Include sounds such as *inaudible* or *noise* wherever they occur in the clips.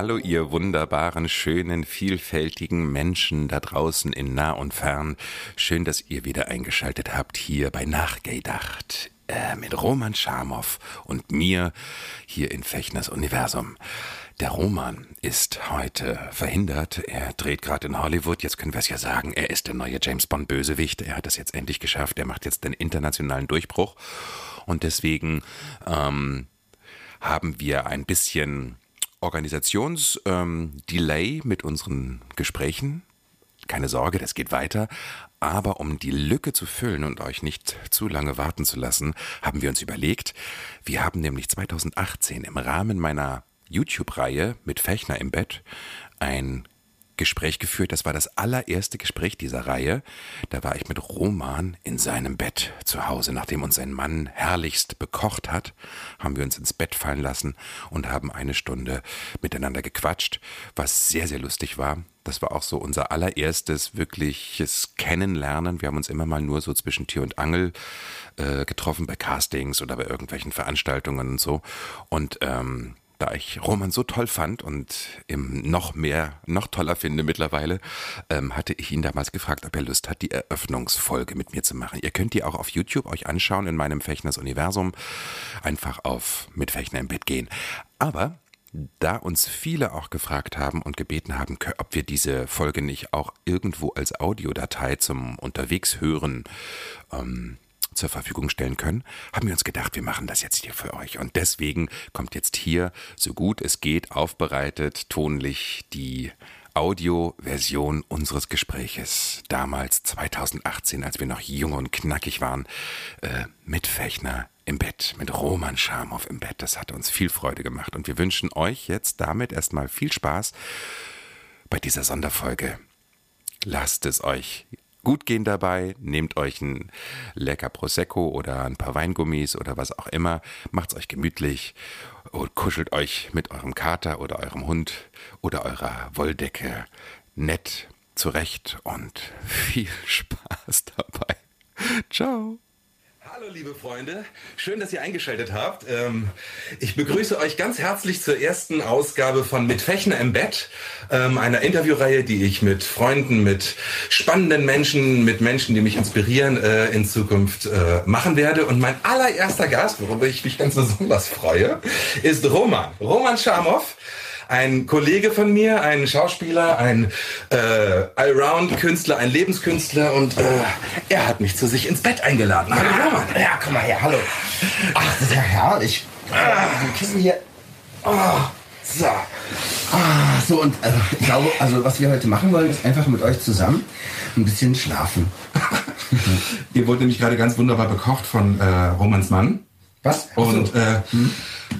Hallo, ihr wunderbaren, schönen, vielfältigen Menschen da draußen in nah und fern. Schön, dass ihr wieder eingeschaltet habt hier bei Nachgedacht äh, mit Roman Schamow und mir hier in Fechners Universum. Der Roman ist heute verhindert. Er dreht gerade in Hollywood. Jetzt können wir es ja sagen. Er ist der neue James Bond Bösewicht. Er hat es jetzt endlich geschafft. Er macht jetzt den internationalen Durchbruch. Und deswegen ähm, haben wir ein bisschen Organisationsdelay ähm, mit unseren Gesprächen. Keine Sorge, das geht weiter. Aber um die Lücke zu füllen und euch nicht zu lange warten zu lassen, haben wir uns überlegt, wir haben nämlich 2018 im Rahmen meiner YouTube-Reihe mit Fechner im Bett ein Gespräch geführt. Das war das allererste Gespräch dieser Reihe. Da war ich mit Roman in seinem Bett zu Hause. Nachdem uns sein Mann herrlichst bekocht hat, haben wir uns ins Bett fallen lassen und haben eine Stunde miteinander gequatscht, was sehr, sehr lustig war. Das war auch so unser allererstes wirkliches Kennenlernen. Wir haben uns immer mal nur so zwischen Tür und Angel äh, getroffen bei Castings oder bei irgendwelchen Veranstaltungen und so. Und ähm, da ich Roman so toll fand und ihm noch mehr, noch toller finde mittlerweile, ähm, hatte ich ihn damals gefragt, ob er Lust hat, die Eröffnungsfolge mit mir zu machen. Ihr könnt die auch auf YouTube euch anschauen in meinem Fechners Universum. Einfach auf mit Fechner im Bett gehen. Aber da uns viele auch gefragt haben und gebeten haben, ob wir diese Folge nicht auch irgendwo als Audiodatei zum Unterwegshören ähm, zur Verfügung stellen können, haben wir uns gedacht, wir machen das jetzt hier für euch. Und deswegen kommt jetzt hier, so gut es geht, aufbereitet, tonlich die Audioversion unseres Gespräches. Damals 2018, als wir noch jung und knackig waren, äh, mit Fechner im Bett, mit Roman Schamow im Bett. Das hat uns viel Freude gemacht. Und wir wünschen euch jetzt damit erstmal viel Spaß bei dieser Sonderfolge. Lasst es euch gut gehen dabei, nehmt euch ein lecker Prosecco oder ein paar Weingummis oder was auch immer, macht's euch gemütlich und kuschelt euch mit eurem Kater oder eurem Hund oder eurer Wolldecke nett zurecht und *laughs* viel Spaß dabei. Ciao. Hallo liebe Freunde, schön, dass ihr eingeschaltet habt. Ähm, ich begrüße euch ganz herzlich zur ersten Ausgabe von Mit Fechner im Bett, ähm, einer Interviewreihe, die ich mit Freunden, mit spannenden Menschen, mit Menschen, die mich inspirieren, äh, in Zukunft äh, machen werde. Und mein allererster Gast, worüber ich mich ganz besonders freue, ist Roman. Roman Schamow ein Kollege von mir, ein Schauspieler, ein äh, Allround-Künstler, ein Lebenskünstler und äh, er hat mich zu sich ins Bett eingeladen. Hallo Roman. Ja, komm mal her, hallo. Ach, das ist ja herrlich. Ah, wir Kissen hier. Oh, so. Ah, so, und also, ich glaube, also was wir heute machen wollen, ist einfach mit euch zusammen ein bisschen schlafen. *laughs* Ihr wurde nämlich gerade ganz wunderbar bekocht von äh, Romans Mann. Was? Und äh, hm?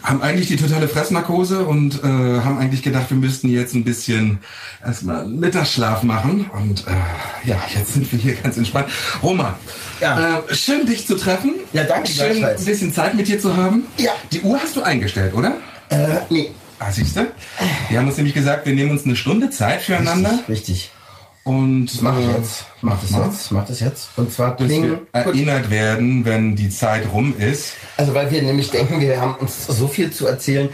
haben eigentlich die totale Fressnarkose und äh, haben eigentlich gedacht, wir müssten jetzt ein bisschen erstmal Mittagsschlaf machen. Und äh, ja, jetzt sind wir hier ganz entspannt. Roma, ja. äh, schön dich zu treffen. Ja, danke. Schön ein bisschen Zeit mit dir zu haben. Ja. Die Uhr hast du eingestellt, oder? Äh, nee. Ah, siehst du? Wir haben uns nämlich gesagt, wir nehmen uns eine Stunde Zeit füreinander. Richtig. richtig. Und mach äh, jetzt. Mach das jetzt. Mach das jetzt. Und zwar pling, erinnert werden, wenn die Zeit rum ist. Also weil wir nämlich denken, wir haben uns so viel zu erzählen,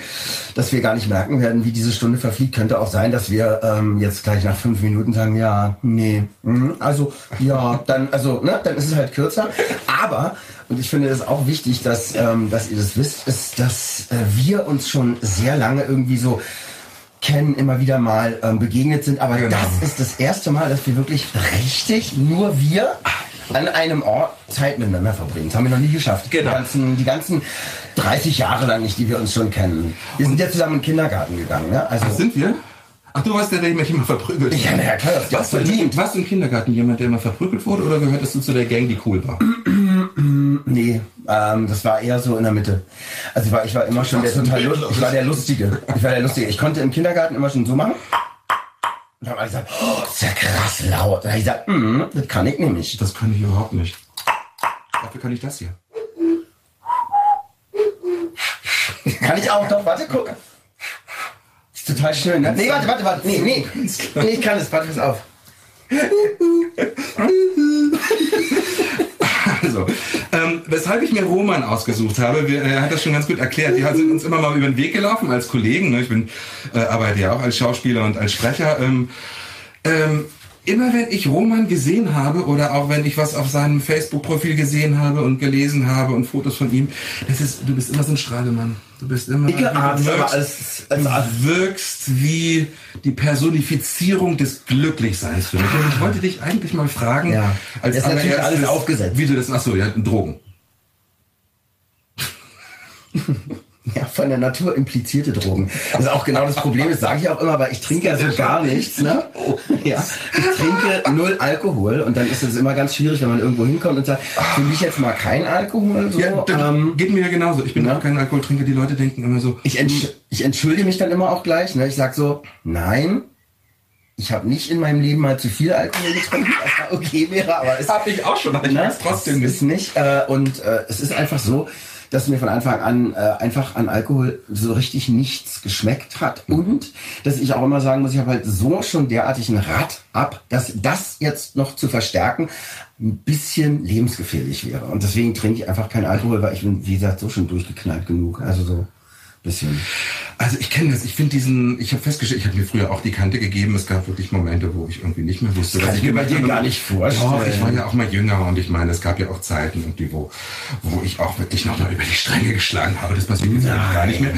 dass wir gar nicht merken werden, wie diese Stunde verfliegt. Könnte auch sein, dass wir ähm, jetzt gleich nach fünf Minuten sagen, ja, nee, mh, also ja, dann, also, ne, dann ist es halt kürzer. Aber und ich finde es auch wichtig, dass, ähm, dass ihr das wisst, ist, dass äh, wir uns schon sehr lange irgendwie so kennen, immer wieder mal ähm, begegnet sind. Aber genau. das ist das erste Mal, dass wir wirklich richtig nur wir an einem Ort Zeit miteinander verbringen. Das haben wir noch nie geschafft. Genau. Die ganzen, die ganzen 30 Jahre lang nicht, die wir uns schon kennen. Wir sind ja zusammen in den Kindergarten gegangen. Ne? Also, Ach, sind wir? Ach, du warst der, der mich immer verprügelt Ja, na klar, das was verdient. Warst du im Kindergarten jemand, der immer verprügelt wurde oder gehörtest du zu der Gang, die cool war? Nee, Ähm, das war eher so in der Mitte. Also ich war, ich war immer schon der total Lust, ich war der Lustige. Ich war der Lustige. Ich konnte im Kindergarten immer schon so machen. Und dann haben alle gesagt, oh, das ist ja krass laut. Da habe ich gesagt, mm, das kann ich nämlich. Das kann ich überhaupt nicht. Dafür kann ich das hier. Kann ich auch doch, warte, guck. Ist total schön, ne? Nee, warte, warte, warte. Nee, nee. Nee, ich kann es, warte, pass auf. *laughs* Also, ähm, weshalb ich mir Roman ausgesucht habe, wir, er hat das schon ganz gut erklärt. Wir sind uns immer mal über den Weg gelaufen als Kollegen. Ne? Ich bin, äh, arbeite ja auch als Schauspieler und als Sprecher. Ähm, ähm, immer wenn ich Roman gesehen habe oder auch wenn ich was auf seinem Facebook-Profil gesehen habe und gelesen habe und Fotos von ihm, das ist, du bist immer so ein Strahlemann. Du bist immer, Dicke Arzt, du wirkst, als, als Arzt. du wirkst wie die Personifizierung des Glücklichseins für mich. Und ich wollte dich eigentlich mal fragen, Ja. als Das ist alles aufgesetzt. Wie du das, ach so, ja, Drogen. *laughs* Ja, von der Natur implizierte Drogen. Das ist auch genau das Problem, das sage ich auch immer, weil ich trinke ja so gar nichts. Ne? Ja, ich trinke null Alkohol und dann ist es immer ganz schwierig, wenn man irgendwo hinkommt und sagt, für mich jetzt mal kein Alkohol. So, Ja, ähm, geht mir ja genauso. Ich bin ja. auch kein Alkoholtrinker. Die Leute denken immer so, ich, entsch ich entschuldige mich dann immer auch gleich. Ne? Ich sag so, nein, ich habe nicht in meinem Leben mal zu viel Alkohol getrunken, was okay wäre, aber es hab ich auch schon, aber ich Ne? trotzdem Es ist nicht. Äh, und äh, es ist einfach so, dass mir von Anfang an äh, einfach an Alkohol so richtig nichts geschmeckt hat. Und dass ich auch immer sagen muss, ich habe halt so schon derartig ein Rad ab, dass das jetzt noch zu verstärken ein bisschen lebensgefährlich wäre. Und deswegen trinke ich einfach keinen Alkohol, weil ich bin, wie gesagt, so schon durchgeknallt genug. Also so bisschen. Also ich kenne das, ich finde diesen, ich habe festgestellt, ich habe mir früher auch die Kante gegeben. Es gab wirklich Momente, wo ich irgendwie nicht mehr wusste, kann was ich mir bei dir gar nicht vorstellen. Doch, ich war ja auch mal jünger und ich meine, es gab ja auch Zeiten, irgendwie, wo, wo ich auch wirklich nochmal über die Stränge geschlagen habe. Das passiert jetzt gar nicht mehr.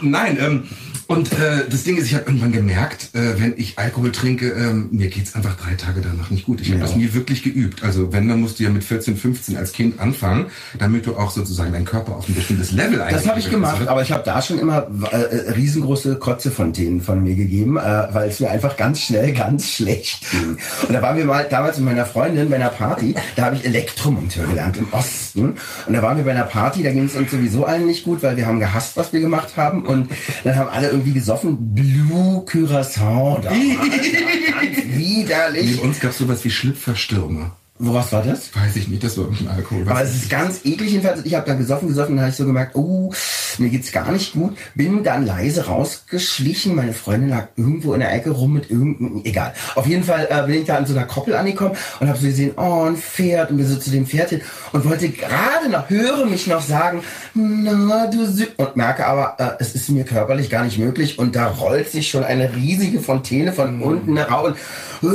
Nein, ähm, und äh, das Ding ist, ich habe irgendwann gemerkt, äh, wenn ich Alkohol trinke, ähm, mir geht's einfach drei Tage danach nicht gut. Ich habe Ja. das nie wirklich geübt. Also wenn, dann musst du ja mit 14, 15 als Kind anfangen, damit du auch sozusagen deinen Körper auf ein bestimmtes Level Das habe ich gemacht, aber ich habe da schon immer äh, äh, riesengroße Kotzefontänen von mir gegeben, äh, weil es mir einfach ganz schnell ganz schlecht ging. Und da waren wir mal damals mit meiner Freundin bei einer Party, da habe ich Elektromonteur gelernt im Osten. Und da waren wir bei einer Party, da ging es uns sowieso allen nicht gut, weil wir haben gehasst, was wir gemacht haben. Und dann haben alle irgendwie gesoffen, Blue Curacao. Da war das ganz widerlich. Neben uns gab es sowas wie Schlüpferstürme. Wo was war das? Weiß ich nicht, das war irgendein Alkohol. Aber es ist ganz eklig jedenfalls. Ich habe dann gesoffen, gesoffen, dann habe ich so gemerkt, oh, mir geht's gar nicht gut. Bin dann leise rausgeschlichen. Meine Freundin lag irgendwo in der Ecke rum mit irgendeinem, egal. Auf jeden Fall äh, bin ich da an so einer Koppel angekommen und habe so gesehen, oh, ein Pferd und wir so zu dem Pferd hin und wollte gerade noch, höre mich noch sagen, na, du Sü und merke aber, äh, es ist mir körperlich gar nicht möglich und da rollt sich schon eine riesige Fontäne von unten heraus und,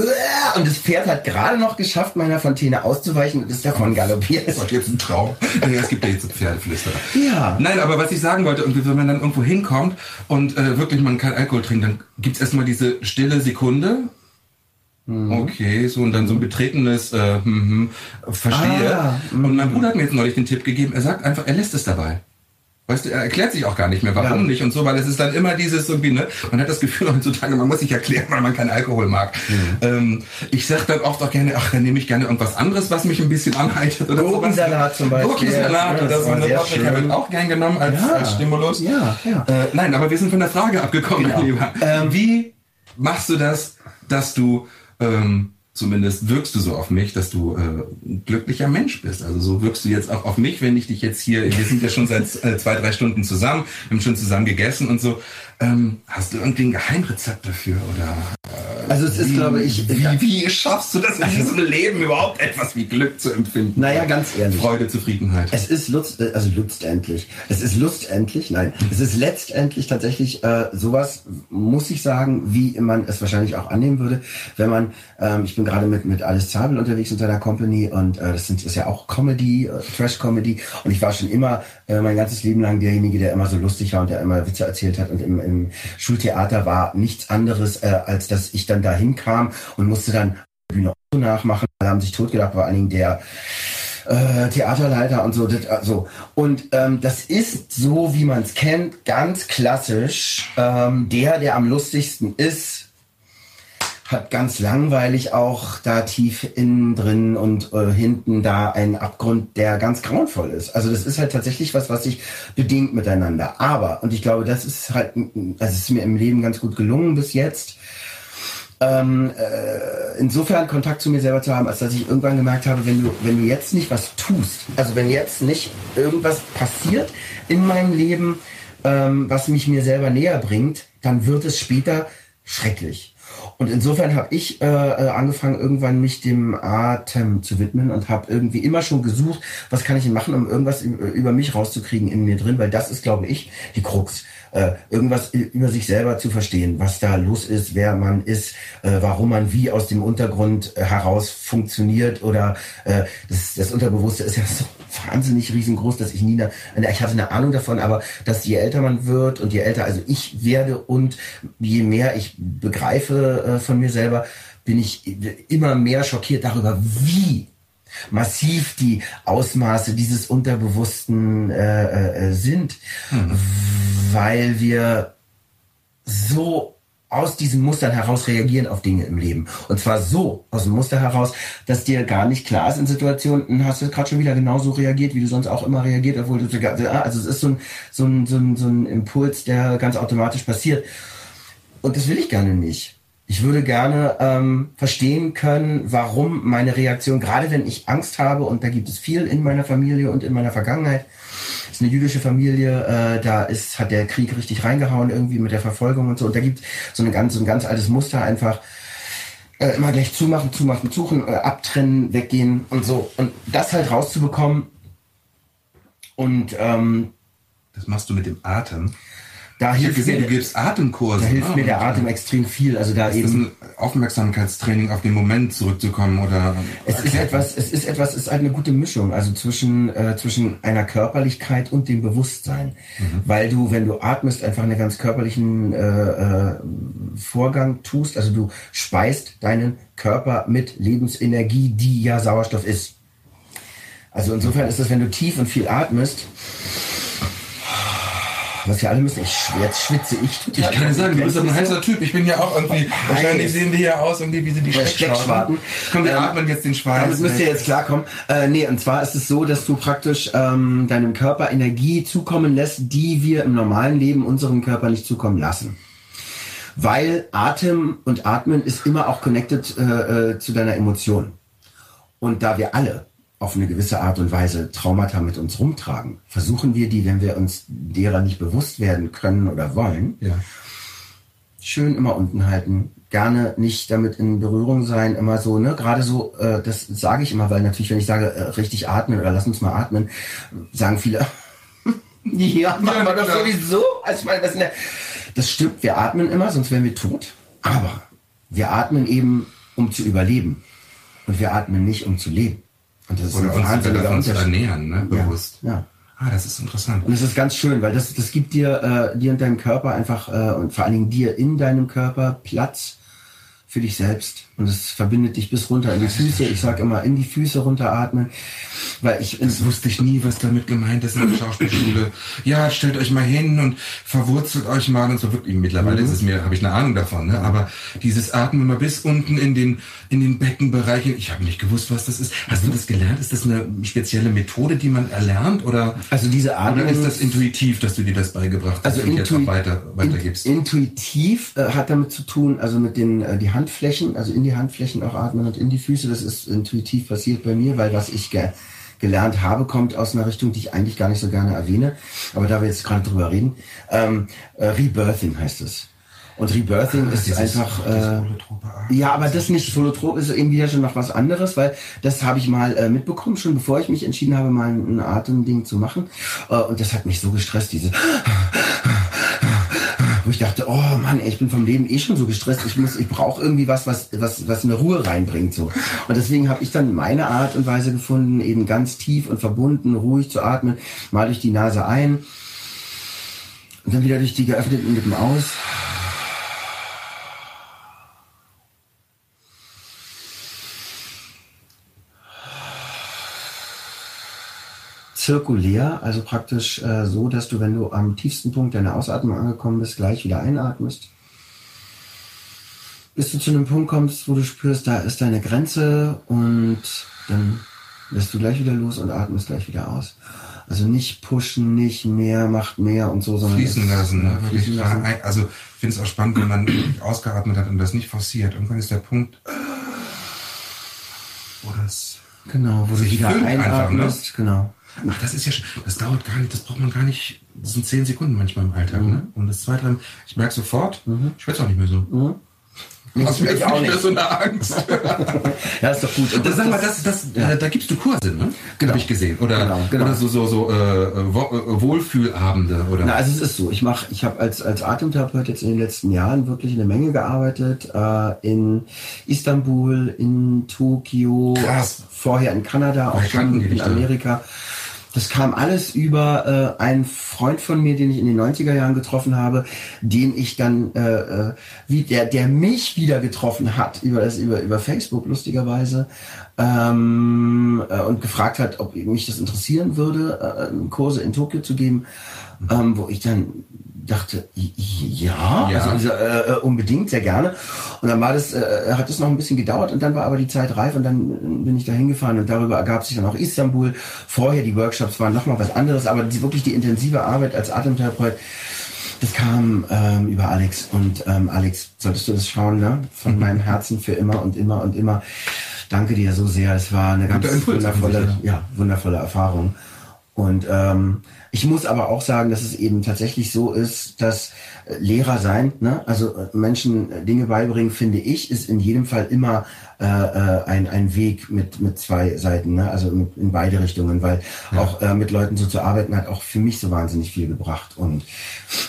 und das Pferd hat gerade noch geschafft, meiner Fontäne auszuweichen und ist davon galoppiert. ist jetzt ein Traum. Es gibt ja jetzt so Pferdeflüsterer. Ja. Nein, aber was ich sagen wollte, irgendwie, wenn man dann irgendwo hinkommt und äh, wirklich man kein Alkohol trinkt, dann gibt's erstmal diese stille Sekunde. Mhm. Okay, so und dann so ein betretenes äh, hm, hm, Verstehe. Ah, und mein Bruder hat mir jetzt neulich den Tipp gegeben, er sagt einfach, er lässt es dabei. Weißt du, er erklärt sich auch gar nicht mehr, warum Ja. nicht und so, weil es ist dann immer dieses irgendwie, ne, man hat das Gefühl *laughs* heutzutage, man muss sich erklären, weil man keinen Alkohol mag. Ähm, ich sag dann oft auch gerne, ach, dann nehme ich gerne irgendwas anderes, was mich ein bisschen anheitert oder Gurkensalat zum Beispiel. Gurkensalat Ja, oder das so, eine Paprika wird auch gern genommen als, Ja. als Stimulus. Ja, ja. Äh, nein, aber wir sind von der Frage abgekommen, Genau. mein Lieber. Wie machst du das, dass du ähm, zumindest wirkst du so auf mich, dass du äh, ein glücklicher Mensch bist. Also so wirkst du jetzt auch auf mich, wenn ich dich jetzt hier, wir sind ja schon seit äh, zwei, drei Stunden zusammen, wir haben schon zusammen gegessen und so. Ähm, hast du irgendwie ein Geheimrezept dafür oder Also es ist, glaube ich, wie, wie schaffst du das in diesem Leben überhaupt etwas wie Glück zu empfinden? Naja, ganz ehrlich. Freude, Zufriedenheit. Es ist Lust, äh, also letztendlich. Es ist lustendlich, nein. Es ist letztendlich tatsächlich äh, sowas, muss ich sagen, wie man es wahrscheinlich auch annehmen würde, wenn man, ähm, ich bin gerade mit mit Alice Zabel unterwegs in seiner Company und äh, das sind ist ja auch Comedy, äh, Trash Comedy und ich war schon immer äh, mein ganzes Leben lang derjenige, der immer so lustig war und der immer Witze erzählt hat und im, im Schultheater war nichts anderes, äh, als dass ich dann dahin kam und musste dann Bühne nachmachen. Alle haben sich totgedacht, vor allen Dingen der äh, Theaterleiter und so. Das, also. Und ähm, das ist so, wie man es kennt, ganz klassisch. Ähm, der, der am lustigsten ist, hat ganz langweilig auch da tief innen drin und äh, hinten da einen Abgrund, der ganz grauenvoll ist. Also das ist halt tatsächlich was, was sich bedingt miteinander. Aber, und ich glaube, das ist halt, es ist mir im Leben ganz gut gelungen bis jetzt, ähm, äh, insofern Kontakt zu mir selber zu haben, als dass ich irgendwann gemerkt habe, wenn du, wenn du jetzt nicht was tust, also wenn jetzt nicht irgendwas passiert in meinem Leben, ähm, was mich mir selber näher bringt, dann wird es später schrecklich. Und insofern habe ich äh, äh, angefangen, irgendwann mich dem Atem zu widmen und habe irgendwie immer schon gesucht, was kann ich denn machen, um irgendwas über mich rauszukriegen in mir drin, weil das ist, glaube ich, die Krux. Äh, irgendwas über sich selber zu verstehen, was da los ist, wer man ist, äh, warum man wie aus dem Untergrund äh, heraus funktioniert oder äh, das, das Unterbewusste ist ja so *laughs* wahnsinnig riesengroß, dass ich nie eine, ich hatte eine Ahnung davon, aber dass je älter man wird und je älter also ich werde und je mehr ich begreife äh, von mir selber, bin ich immer mehr schockiert darüber, wie massiv die Ausmaße dieses Unterbewussten äh, äh, sind, mhm. weil wir so aus diesen Mustern heraus reagieren auf Dinge im Leben. Und zwar so aus dem Muster heraus, dass dir gar nicht klar ist in Situationen, hast du gerade schon wieder genauso reagiert, wie du sonst auch immer reagiert, obwohl du, also es ist so ein, so ein, so ein, so ein Impuls, der ganz automatisch passiert. Und das will ich gerne nicht. Ich würde gerne ähm, verstehen können, warum meine Reaktion, gerade wenn ich Angst habe, und da gibt es viel in meiner Familie und in meiner Vergangenheit, ist eine jüdische Familie, äh, da ist, hat der Krieg richtig reingehauen, irgendwie mit der Verfolgung und so. Und da gibt so, eine ganz, so ein ganz altes Muster einfach, äh, immer gleich zumachen, zumachen, suchen, äh, abtrennen, weggehen und so. Und das halt rauszubekommen und ähm, das machst du mit dem Atem. Da hilft gesehen, mir, du gibst Atemkurse. Da hilft ah, mir der Atem extrem viel. Also da ist eben ein Aufmerksamkeitstraining auf den Moment zurückzukommen oder. Es ist etwas, es ist etwas, es ist eine gute Mischung, also zwischen äh, zwischen einer Körperlichkeit und dem Bewusstsein, mhm. weil du, wenn du atmest, einfach einen ganz körperlichen äh, äh, Vorgang tust. Also du speist deinen Körper mit Lebensenergie, die ja Sauerstoff ist. Also insofern ist das, wenn du tief und viel atmest was wir alle müssen. Ich, jetzt schwitze ich total. Ich kann sagen, du bist ein heißer Typ. Ich bin ja auch irgendwie, oh, wahrscheinlich sehen wir ja aus, irgendwie wie sie die Steckschwarten. Komm, wir ähm, atmen jetzt den Schweiß. Damit müsst ihr jetzt klarkommen. Äh, nee, und zwar ist es so, dass du praktisch ähm, deinem Körper Energie zukommen lässt, die wir im normalen Leben unserem Körper nicht zukommen lassen weil Atem und Atmen ist immer auch connected äh, äh, zu deiner Emotion. Und da wir alle auf eine gewisse Art und Weise Traumata mit uns rumtragen, versuchen wir die, wenn wir uns derer nicht bewusst werden können oder wollen, ja. schön immer unten halten, gerne nicht damit in Berührung sein, immer so, ne, gerade so, äh, das sage ich immer, weil natürlich, wenn ich sage, äh, richtig atmen oder lass uns mal atmen, sagen viele, *laughs* ja, machen wir doch sowieso. Also ich meine, das, eine, das stimmt, wir atmen immer, sonst wären wir tot, aber wir atmen eben, um zu überleben und wir atmen nicht, um zu leben. Und das ist Oder uns davon ernähren, ne? bewusst. Ja, ja. Ah, das ist interessant. Und das ist ganz schön, weil das, das gibt dir, äh, dir und deinem Körper einfach äh, und vor allen Dingen dir in deinem Körper Platz für dich selbst. Und es verbindet dich bis runter in die Füße. Ich sage immer, in die Füße runteratmen. Weil ich, das wusste ich nie, was damit gemeint ist in der *laughs* Schauspielschule. Ja, stellt euch mal hin und verwurzelt euch mal und so wirklich. Mittlerweile mhm. ist es mir, habe ich eine Ahnung davon, ne? Aber dieses Atmen mal bis unten in den, in den Beckenbereichen. Ich habe nicht gewusst, was das ist. Hast du das gelernt? Ist das eine spezielle Methode, die man erlernt? Oder, also diese Atmung. Oder ist das intuitiv, dass du dir das beigebracht hast also und jetzt auch weiter, weitergibst? Intuitiv äh, hat damit zu tun, also mit den, äh, die Handflächen, also in die Handflächen auch atmen und in die Füße. Das ist intuitiv passiert bei mir, weil was ich ge gelernt habe, kommt aus einer Richtung, die ich eigentlich gar nicht so gerne erwähne. Aber da wir jetzt gerade drüber reden, ähm, äh, Rebirthing heißt es. Und Rebirthing ah, ist einfach. Äh, ja, aber das nicht Holotrop ist irgendwie ja schon noch was anderes, weil das habe ich mal äh, mitbekommen, schon bevor ich mich entschieden habe, mal ein Atemding zu machen. Äh, und das hat mich so gestresst, diese wo ich dachte, oh Mann, ey, ich bin vom Leben eh schon so gestresst, ich muss, ich brauche irgendwie was, was, was, was eine Ruhe reinbringt so. Und deswegen habe ich dann meine Art und Weise gefunden, eben ganz tief und verbunden, ruhig zu atmen, mal durch die Nase ein und dann wieder durch die geöffneten Lippen aus. Zirkulär, also praktisch äh, so, dass du, wenn du am tiefsten Punkt deiner Ausatmung angekommen bist, gleich wieder einatmest. bis du zu einem Punkt kommst, wo du spürst, da ist deine Grenze und dann lässt du gleich wieder los und atmest gleich wieder aus. Also nicht pushen, nicht mehr, macht mehr und so, sondern fließen lassen. Ne? Fließen lassen. Also ich finde es auch spannend, wenn man ausgeatmet hat und das nicht forciert. Irgendwann ist der Punkt, wo das Genau, wo du wieder füllt einfach, ne? einatmest, genau. Ach, das ist ja, das dauert gar nicht, das braucht man gar nicht, das sind zehn Sekunden manchmal im Alltag, Mhm. ne? Und das zwei, drei, ich merke sofort, ich schwätze auch nicht mehr so. Das mir ich auch mehr nicht. so eine Angst. *laughs* Ja, ist doch gut. Und Das, sag mal, das, das, äh, da gibst du Kurse, ne? Genau. Habe ich gesehen. Oder, Genau, genau. oder so, so, so äh, äh, Wohlfühlabende. Oder? Na, also es ist so, ich mache, ich habe als, als Atemtherapeut jetzt in den letzten Jahren wirklich eine Menge gearbeitet. Äh, in Istanbul, in Tokio, Krass. vorher in Kanada, auch schon in dich da? Das kam alles über äh, einen Freund von mir, den ich in den 90er Jahren getroffen habe, den ich dann, äh, äh, wie der, der mich wieder getroffen hat über das über über Facebook lustigerweise ähm, äh, und gefragt hat, ob mich das interessieren würde, äh, Kurse in Tokio zu geben, ähm, wo ich dann dachte, ja, Ja. Also, äh, äh, unbedingt, sehr gerne. Und dann war das, äh, hat es noch ein bisschen gedauert und dann war aber die Zeit reif und dann äh, bin ich da hingefahren und darüber ergab sich dann auch Istanbul. Vorher die Workshops waren nochmal was anderes, aber die, wirklich die intensive Arbeit als Atemtherapeut, das kam ähm, über Alex und ähm, Alex, solltest du das schauen, ne? Von *laughs* meinem Herzen für immer und immer und immer. Danke dir so sehr. Es war eine ganz wundervolle, ja, wundervolle Erfahrung. Und ähm, ich muss aber auch sagen, dass es eben tatsächlich so ist, dass äh, Lehrer sein, ne? also äh, Menschen äh, Dinge beibringen, finde ich, ist in jedem Fall immer äh, ein, ein Weg mit, mit zwei Seiten, ne? also mit, in beide Richtungen, weil auch äh, mit Leuten so zu arbeiten hat auch für mich so wahnsinnig viel gebracht. Und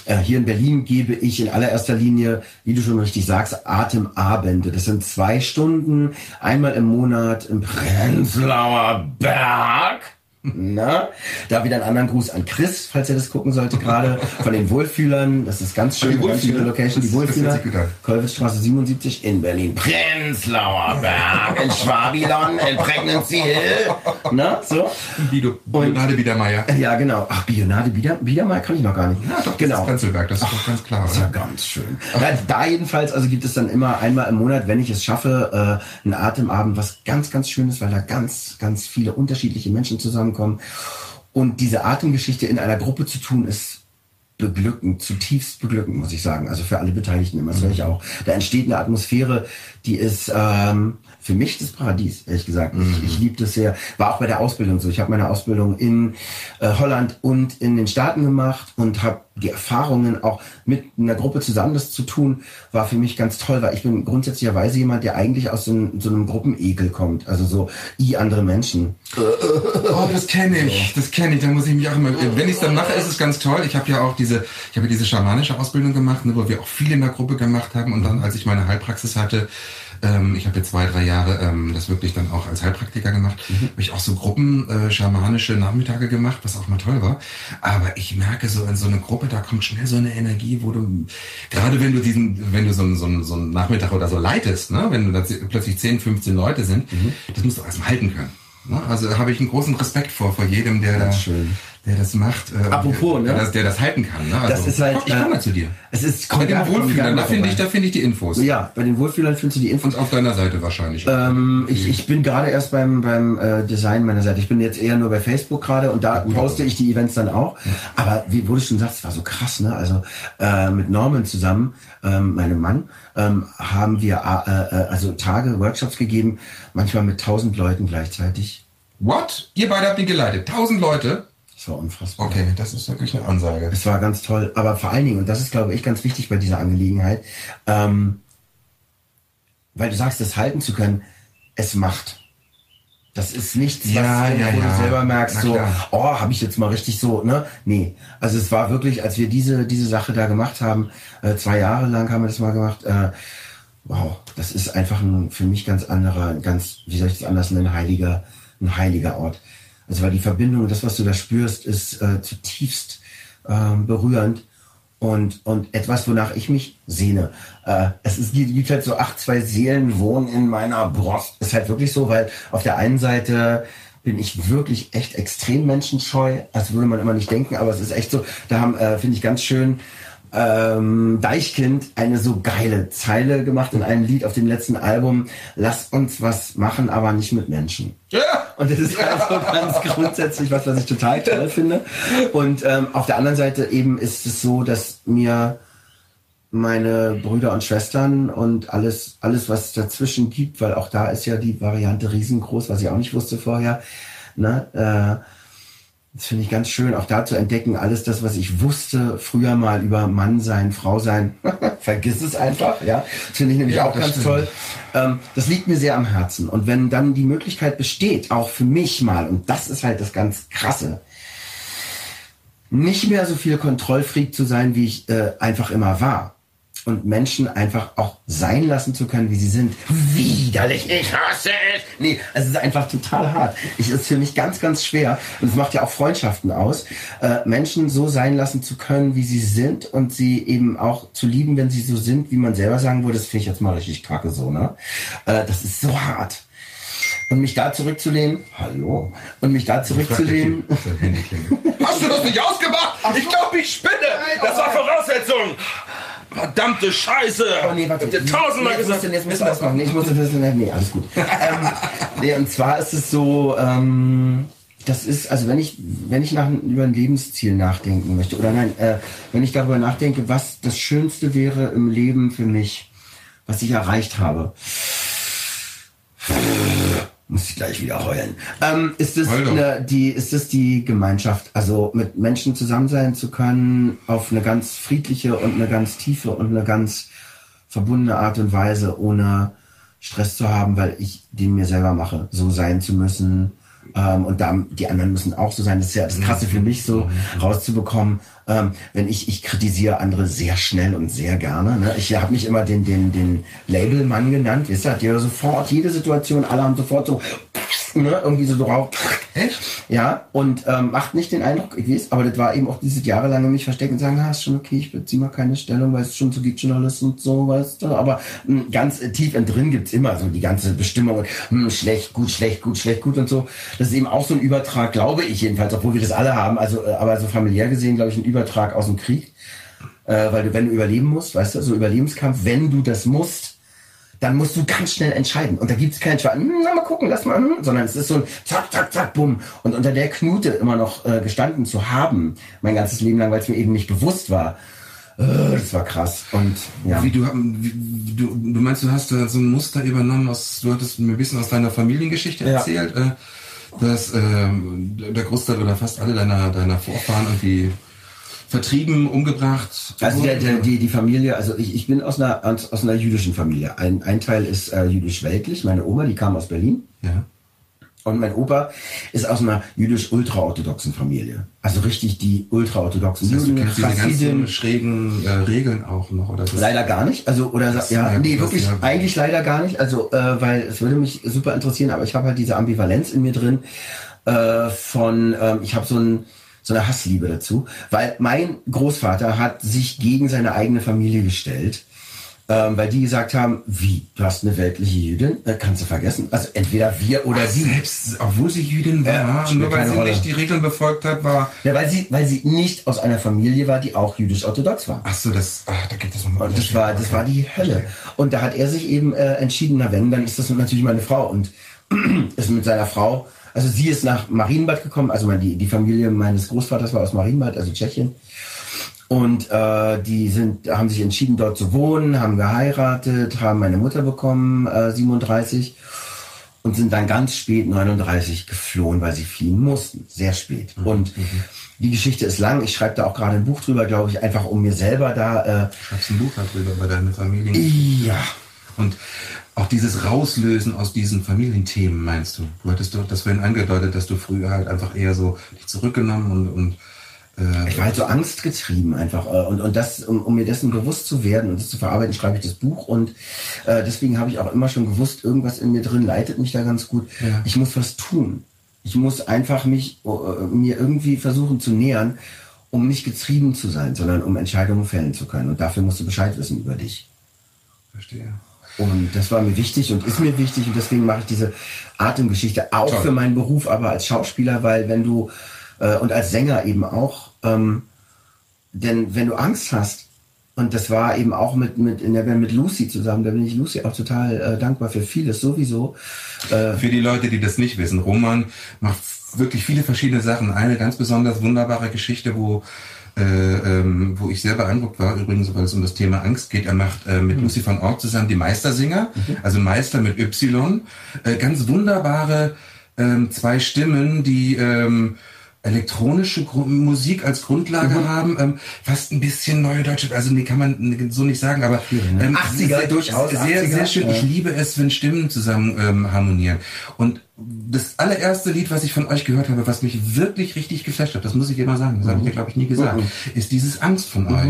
äh, hier in Berlin gebe ich in allererster Linie, wie du schon richtig sagst, Atemabende. Das sind zwei Stunden, einmal im Monat im Prenzlauer Berg. Na, da wieder einen anderen Gruß an Chris, falls er das gucken sollte gerade, von den Wohlfühlern. Das ist ganz schön, Die ganz schöne Wohlfühler? Location, die Wohlfühler. Kolwitzstraße 77 in Berlin. Prenzlauer Berg, in Schwabilon, in Pregnancy Hill. Na, so. Guido, Leonardo Biedermeier. Ja, genau. Ach, Bionade Bieder, Biedermeier kann ich noch gar nicht. Ja, doch, genau. das ist das ist doch ganz klar. Das ist ja ganz schön. Da, da jedenfalls, also gibt es dann immer einmal im Monat, wenn ich es schaffe, äh, einen Atemabend, was ganz, ganz schön ist, weil da ganz, ganz viele unterschiedliche Menschen zusammenkommen. Und diese Atemgeschichte in einer Gruppe zu tun, ist beglückend, zutiefst beglückend, muss ich sagen. Also für alle Beteiligten immer, das höre ich auch. Da entsteht eine Atmosphäre, die ist ähm, für mich das Paradies, ehrlich gesagt. Ich, ich liebe das sehr. War auch bei der Ausbildung so. Ich habe meine Ausbildung in äh, Holland und in den Staaten gemacht und habe die Erfahrungen auch mit einer Gruppe zusammen das zu tun, war für mich ganz toll, weil ich bin grundsätzlicherweise jemand, der eigentlich aus so einem, so einem Gruppenekel kommt. Also so, i andere Menschen. *laughs* Oh, das kenne ich, das kenne ich. Da muss ich mich auch immer. Wenn ich es dann mache, ist es ganz toll. Ich habe ja auch diese, ich habe ja diese schamanische Ausbildung gemacht, ne, wo wir auch viel in der Gruppe gemacht haben. Und dann, als ich meine Heilpraxis hatte, ähm, ich habe jetzt zwei, drei Jahre ähm, das wirklich dann auch als Heilpraktiker gemacht, habe ich auch so Gruppen äh, schamanische Nachmittage gemacht, was auch mal toll war. Aber ich merke so in so eine Gruppe, da kommt schnell so eine Energie, wo du gerade wenn du diesen, wenn du so einen, so einen, so einen Nachmittag oder so leitest, ne, wenn du da plötzlich 10, 15 Leute sind, das musst du erstmal halten können. Ne? Also habe ich einen großen Respekt vor, vor jedem, der, da, Ganz schön. Der das macht. Äh, Apropos, der, ne? das, der das halten kann. Ne? Also, Das ist halt, komm, ich komme äh, mal zu dir. Es ist Bei den Wohlfühlern, da finde ich, da finde ich die Infos. Ja, bei den Wohlfühlern findest du die Infos. Und auf deiner Seite wahrscheinlich. Ähm, ich, ich bin gerade erst beim, beim äh, Design meiner Seite. Ich bin jetzt eher nur bei Facebook gerade und da poste ich die Events dann auch. Aber wie wo du schon sagst, es war so krass, ne? Also äh, mit Norman zusammen, ähm, meinem Mann, ähm, haben wir äh, äh, also Tage, Workshops gegeben, manchmal mit tausend Leuten gleichzeitig. What? Ihr beide habt ihn geleitet. Tausend Leute? Das war unfassbar. Okay, das ist wirklich eine Ansage. Es war ganz toll. Aber vor allen Dingen, und das ist, glaube ich, ganz wichtig bei dieser Angelegenheit, ähm, weil du sagst, das halten zu können, es macht. Das ist nichts, was Ja, ja, du selber merkst, so, oh, habe ich jetzt mal richtig so, ne? Nee. Also es war wirklich, als wir diese, diese Sache da gemacht haben, äh, zwei Jahre lang haben wir das mal gemacht, äh, wow, das ist einfach ein für mich ganz anderer, ganz, wie soll ich das anders nennen, heiliger, ein heiliger Ort. Also weil die Verbindung, das, was du da spürst, ist äh, zutiefst ähm, berührend und, und etwas, wonach ich mich sehne. Äh, es ist, gibt halt so acht, zwei Seelen wohnen in meiner Brust. Ist halt wirklich so, weil auf der einen Seite bin ich wirklich echt extrem menschenscheu. Das würde man immer nicht denken, aber es ist echt so. Da haben, äh, finde ich ganz schön, ähm, Deichkind eine so geile Zeile gemacht in einem Lied auf dem letzten Album. Lass uns was machen, aber nicht mit Menschen. Ja. Und das ist *laughs* also ganz grundsätzlich was, was ich total toll finde. Und ähm, auf der anderen Seite eben ist es so, dass mir meine Brüder und Schwestern und alles, alles, was dazwischen gibt, weil auch da ist ja die Variante riesengroß, was ich auch nicht wusste vorher. Ne? Äh, das finde ich ganz schön, auch da zu entdecken, alles das, was ich wusste früher mal über Mann sein, Frau sein. *laughs* Vergiss es einfach, ja. Das finde ich nämlich Ja, auch ganz stimmt. toll. Ähm, das liegt mir sehr am Herzen. Und wenn dann die Möglichkeit besteht, auch für mich mal, und das ist halt das ganz Krasse, nicht mehr so viel Kontrollfreak zu sein, wie ich äh, einfach immer war. Und Menschen einfach auch sein lassen zu können, wie sie sind. Widerlich, ich hasse es. Nee, es ist einfach total hart. Es ist für mich ganz, ganz schwer. Und es macht ja auch Freundschaften aus, äh, Menschen so sein lassen zu können, wie sie sind und sie eben auch zu lieben, wenn sie so sind, wie man selber sagen würde, das finde ich jetzt mal richtig kacke so, ne? Äh, das ist so hart. Und mich da zurückzulehnen, hallo, und mich da zurückzulehnen, *laughs* Hast du das nicht ausgemacht? Ich glaube, ich spinne. Das war Voraussetzung. Verdammte Scheiße. Oh nee, warte. Ich tausendmal jetzt gesagt. Musst du, jetzt musst du das machen. Nee, ich muss das Nee, alles gut. *laughs* ähm, nee, und zwar ist es so, ähm, das ist, also wenn ich, wenn ich nach, über ein Lebensziel nachdenken möchte, oder nein, äh, wenn ich darüber nachdenke, was das Schönste wäre im Leben für mich, was ich erreicht habe, muss ich gleich wieder heulen. Ähm, ist doch. eine, die, ist es die Gemeinschaft, also mit Menschen zusammen sein zu können auf eine ganz friedliche und eine ganz tiefe und eine ganz verbundene Art und Weise, ohne Stress zu haben, weil ich den mir selber mache, so sein zu müssen. Ähm, und da, die anderen müssen auch so sein. Das ist ja das Krasse für mich, so rauszubekommen. Ähm, wenn ich, ich kritisiere andere sehr schnell und sehr gerne. Ne? Ich habe mich immer den, den, den Labelmann genannt. Wisst ihr, ja sofort jede Situation, alle haben sofort so, ne, irgendwie so drauf. Ja, und ähm, macht nicht den Eindruck, ich weiß, aber das war eben auch dieses jahrelange mich verstecken und sagen, ah, ist schon okay, ich beziehe mal keine Stellung, weil es schon so gibt Journalist und so, weißt du. Aber mh, ganz äh, tief in drin gibt's immer so die ganze Bestimmung mh, schlecht, gut, schlecht, gut, schlecht, gut und so. Das ist eben auch so ein Übertrag, glaube ich jedenfalls, obwohl wir das alle haben, also äh, aber so familiär gesehen, glaube ich, ein Übertrag aus dem Krieg. Äh, weil du, wenn du überleben musst, weißt du, so Überlebenskampf, wenn du das musst, dann musst du ganz schnell entscheiden. Und da gibt's kein Schwein, hm, na, mal gucken, lass mal, hm, sondern es ist so ein zack, zack, zack, bumm. Und unter der Knute immer noch äh, gestanden zu haben, mein ganzes Leben lang, weil es mir eben nicht bewusst war, äh, das war krass. Und ja. Wie du, wie, du, du meinst, du hast da so ein Muster übernommen aus, du hattest mir ein bisschen aus deiner Familiengeschichte Ja. erzählt, äh, dass ähm, der Großteil oder fast alle deiner, deiner Vorfahren irgendwie vertrieben, umgebracht. Also der, der, die, die Familie, also ich, ich bin aus einer, aus, einer jüdischen Familie. Ein, ein Teil ist äh, jüdisch-weltlich, meine Oma, die kam aus Berlin. ja. Und mein Opa ist aus einer jüdisch-ultraorthodoxen Familie. Also richtig die ultraorthodoxen Das heißt, du Juden, Chassidim. ganzen schrägen äh, Regeln auch noch, oder? Leider gar nicht. Also, oder Das- ja, ja, nee, wirklich, ja. eigentlich leider gar nicht. Also, äh, weil es würde mich super interessieren, aber ich habe halt diese Ambivalenz in mir drin äh, von, ähm, ich habe so ein so eine Hassliebe dazu, weil mein Großvater hat sich gegen seine eigene Familie gestellt, ähm, weil die gesagt haben, wie, du hast eine weltliche Jüdin, äh, kannst du vergessen. Also entweder wir oder sie. Selbst, obwohl sie Jüdin war, Ja, nur weil sie Rolle. nicht die Regeln befolgt hat, war. Ja, weil sie, weil sie nicht aus einer Familie war, die auch jüdisch-orthodox war. Ach so, das, ach, da gibt es nochmal. Das war, das war die Hölle. Und da hat er sich eben äh, entschieden, na wenn, dann ist das natürlich meine Frau. Und *clears throat* ist mit seiner Frau, also sie ist nach Marienbad gekommen, also die, die Familie meines Großvaters war aus Marienbad, also Tschechien. Und äh, die sind, haben sich entschieden, dort zu wohnen, haben geheiratet, haben meine Mutter bekommen, äh, 37, und sind dann ganz spät, 39, geflohen, weil sie fliehen mussten. Sehr spät. Und die Geschichte ist lang. Ich schreibe da auch gerade ein Buch drüber, glaube ich, einfach um mir selber da äh, Schreibst ein Buch darüber bei deiner Familie. ja, Und auch dieses Rauslösen aus diesen Familienthemen, meinst du? Du hattest doch das vorhin angedeutet, dass du früher halt einfach eher so dich zurückgenommen und, und äh, ich war halt so angstgetrieben einfach. äh, Und, und das, um, um mir dessen bewusst zu werden und das zu verarbeiten, schreibe ich das Buch. Und äh, deswegen habe ich auch immer schon gewusst, irgendwas in mir drin leitet mich da ganz gut. Ja. Ich muss was tun. Ich muss einfach mich äh, mir irgendwie versuchen zu nähern, um nicht getrieben zu sein, sondern um Entscheidungen fällen zu können. Und dafür musst du Bescheid wissen über dich. verstehe. Und das war mir wichtig und ist mir wichtig und deswegen mache ich diese Atemgeschichte auch Toll. für meinen Beruf, aber als Schauspieler, weil wenn du äh, und als Sänger eben auch, ähm, denn wenn du Angst hast, Und das war eben auch mit, mit in der Band mit Lucy zusammen. Da bin ich Lucy auch total äh, dankbar für vieles sowieso. Äh, Für die Leute, die das nicht wissen, Roman macht wirklich viele verschiedene Sachen. Eine ganz besonders wunderbare Geschichte, wo äh, ähm, wo ich sehr beeindruckt war, übrigens, weil es um das Thema Angst geht. Er macht äh, mit Lucy von Ort zusammen die Meistersinger, also Meister mit Y. Äh, ganz wunderbare ähm, zwei Stimmen, die ähm, elektronische Musik als Grundlage haben, ähm, fast ein bisschen neue deutsche, also nee, kann man so nicht sagen, aber ähm, 80er sehr, durchaus, sehr, 80er, sehr schön. Ich ja. liebe es, wenn Stimmen zusammen ähm, harmonieren. Und das allererste Lied, was ich von euch gehört habe, was mich wirklich richtig geflasht hat, das muss ich dir mal sagen, das habe ich dir, glaube ich, nie gesagt, ist dieses Angst von euch.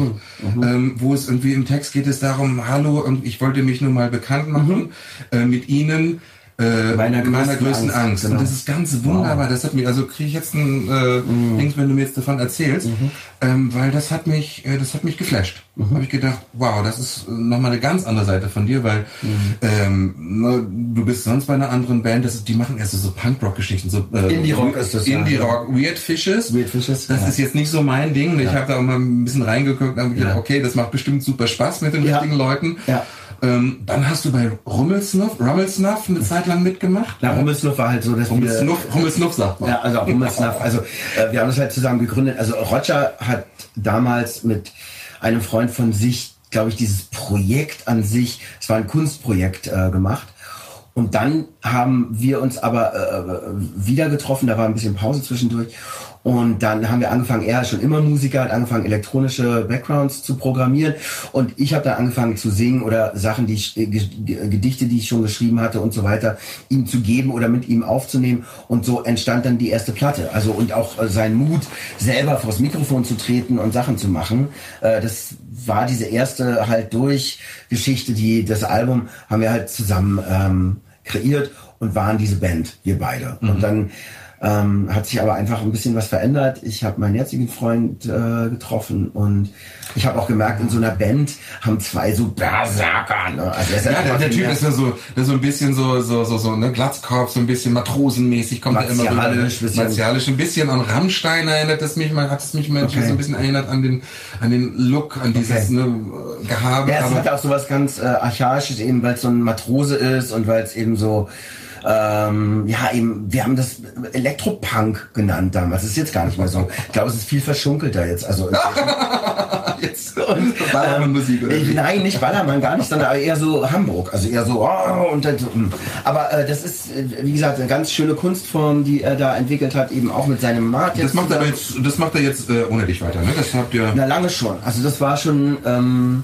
Ähm, wo es irgendwie im Text geht es darum, hallo, ich wollte mich nur mal bekannt machen äh, mit Ihnen. Äh, Meiner meiner größten größten Angst, Angst. genau. Und das ist ganz wunderbar. Das hat mich, also kriege ich jetzt ein äh, Dings, wenn du mir jetzt davon erzählst, ähm, weil das hat mich, äh, das hat mich geflasht. Habe ich gedacht, wow, das ist nochmal eine ganz andere Seite von dir, weil ähm, ne, du bist sonst bei einer anderen Band, das ist, die machen erst so Punkrock-Geschichten, so äh, Indie-Rock ist das, ja. Indie-Rock, Weird Fishes. Weird Fishes, Das ja. ist jetzt nicht so mein Ding. Ich habe da auch mal ein bisschen reingeguckt und habe gedacht, Ja. okay, das macht bestimmt super Spaß mit den Ja. richtigen Leuten. Ja. Ähm, dann hast du bei Rummelsnuff, Rummelsnuff eine Zeit lang mitgemacht. na, Rummelsnuff war halt so, dass wir... Rummelsnuff, Rummelsnuff sagt man. Ja, also Rummelsnuff. *laughs* Also äh, wir haben das halt zusammen gegründet. Also Roger hat damals mit einem Freund von sich, glaube ich, dieses Projekt an sich, es war ein Kunstprojekt äh, gemacht. Und dann haben wir uns aber äh, wieder getroffen, da war ein bisschen Pause zwischendurch. Und dann haben wir angefangen, er ist schon immer Musiker, hat angefangen, elektronische Backgrounds zu programmieren. Und ich habe dann angefangen zu singen oder Sachen, die ich, äh, Ge- Gedichte, die ich schon geschrieben hatte und so weiter, ihm zu geben oder mit ihm aufzunehmen. Und so entstand dann die erste Platte. Also und auch äh, sein Mut, selber vors Mikrofon zu treten und Sachen zu machen. Äh, das war diese erste halt durch Geschichte, die das Album haben wir halt zusammen ähm, kreiert und waren diese Band, wir beide. Und dann ähm, hat sich aber einfach ein bisschen was verändert. Ich habe meinen jetzigen Freund äh, getroffen und ich habe auch gemerkt, in so einer Band haben zwei so Berserker. Ne? Also Ja, der, der Typ ist ja so, der so ein bisschen so, so, so, so, ne, Glatzkopf, so ein bisschen matrosenmäßig, kommt er immer. Martialisch, bisschen. Martialisch, ein bisschen an Rammstein erinnert es mich, man hat es mich manchmal Okay. so ein bisschen erinnert an den, an den Look, an dieses, Okay. ne, Gehabe. Ja, es hat auch sowas ganz äh, Archaisches, eben weil es so ein Matrose ist und weil es eben so, ähm, ja, eben, wir haben das Elektropunk genannt damals. Das ist jetzt gar nicht mehr so. Ich glaube, es ist viel verschunkelter jetzt. Also, *laughs* jetzt, Ballermann-Musik, oder ich, wie? nein, nicht Ballermann, gar nicht, sondern eher so Hamburg. Also eher so, oh, und dann so, mm. Aber äh, das ist, äh, wie gesagt, eine ganz schöne Kunstform, die er da entwickelt hat, eben auch mit seinem Markt. Das macht er jetzt, das macht er jetzt äh, ohne dich weiter, ne? Das habt ihr. Na, lange schon. Also das war schon, ähm,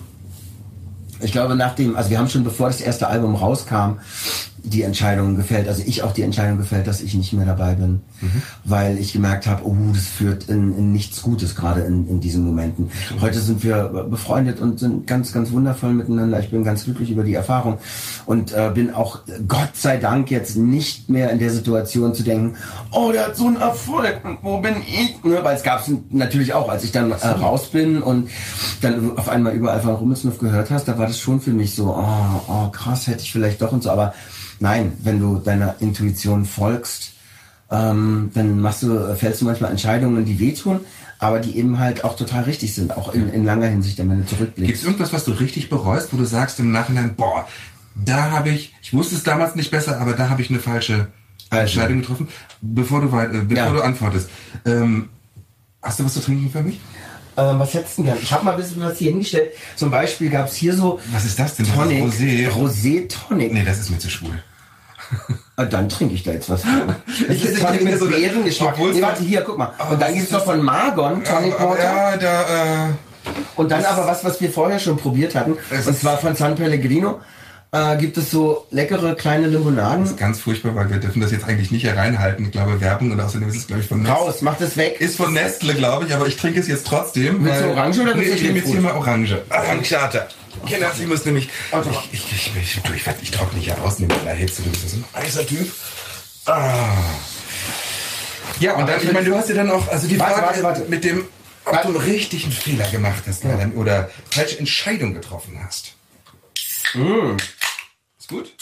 ich glaube, nachdem, also wir haben schon bevor das erste Album rauskam, die Entscheidung gefällt, also ich auch die Entscheidung gefällt, dass ich nicht mehr dabei bin, weil ich gemerkt habe, oh, das führt in, in nichts Gutes, gerade in, in diesen Momenten. Heute sind wir befreundet und sind ganz, ganz wundervoll miteinander. Ich bin ganz glücklich über die Erfahrung und äh, bin auch, Gott sei Dank, jetzt nicht mehr in der Situation zu denken, oh, der hat so einen Erfolg und wo bin ich? Ne, weil es gab es natürlich auch, als ich dann äh, raus bin und dann auf einmal überall von Rummelsnuff gehört hast, da war das schon für mich so, oh, oh krass, hätte ich vielleicht doch und so, aber nein, wenn du deiner Intuition folgst, ähm, dann machst du, fällst du manchmal Entscheidungen, die wehtun, aber die eben halt auch total richtig sind, auch in, in langer Hinsicht, wenn du Gibt zurückblickst. es irgendwas, was du richtig bereust, wo du sagst im Nachhinein, boah, da habe ich, ich wusste es damals nicht besser, aber da habe ich eine falsche Also. Entscheidung getroffen, bevor du weit, äh, bevor Ja. du antwortest. Ähm, hast du was zu trinken für mich? Ähm, was hättest du denn gern? Ich habe mal ein bisschen was hier hingestellt. Zum Beispiel gab es hier so Was ist das denn? Das ist Tonic, Rosé. Rosé Tonic. Nee, das ist mir zu schwul. Ah, Dann trinke ich da jetzt was. *laughs* Das Ich- ist Tonic mit so, Beerengeschmack. Nee, warte, hier, guck mal. Aber Und dann gibt's ist noch das? von Margon Tonic Aber- Porter. Ja, da, äh, Und dann aber was, was wir vorher schon probiert hatten. Es Und ist- zwar von San Pellegrino. Äh, gibt es so leckere kleine Limonaden. ganz furchtbar, weil wir dürfen das jetzt eigentlich nicht hereinhalten. Ich glaube, Werbung und außerdem ist es, glaube ich, von Nestle. Raus, mach das weg. Ist von Nestle, glaube ich, aber ich trinke es jetzt trotzdem. Willst du Orange oder nee, willst du ich nehme jetzt hier mal Orange. Orangeate. Genau, ich muss nämlich. Also. Ich, ich, ich, ich, du, ich, werd- ich trockne nicht herausnehmen mit der Hitze. Du bist ja so ein heißer Typ. Ah. Ja, und dann, ich meine, du hast ja dann auch, also die Warte, Frage warte, warte. mit dem, ob du einen richtigen Fehler gemacht hast oder, oder falsche Entscheidung getroffen hast. Ist gut?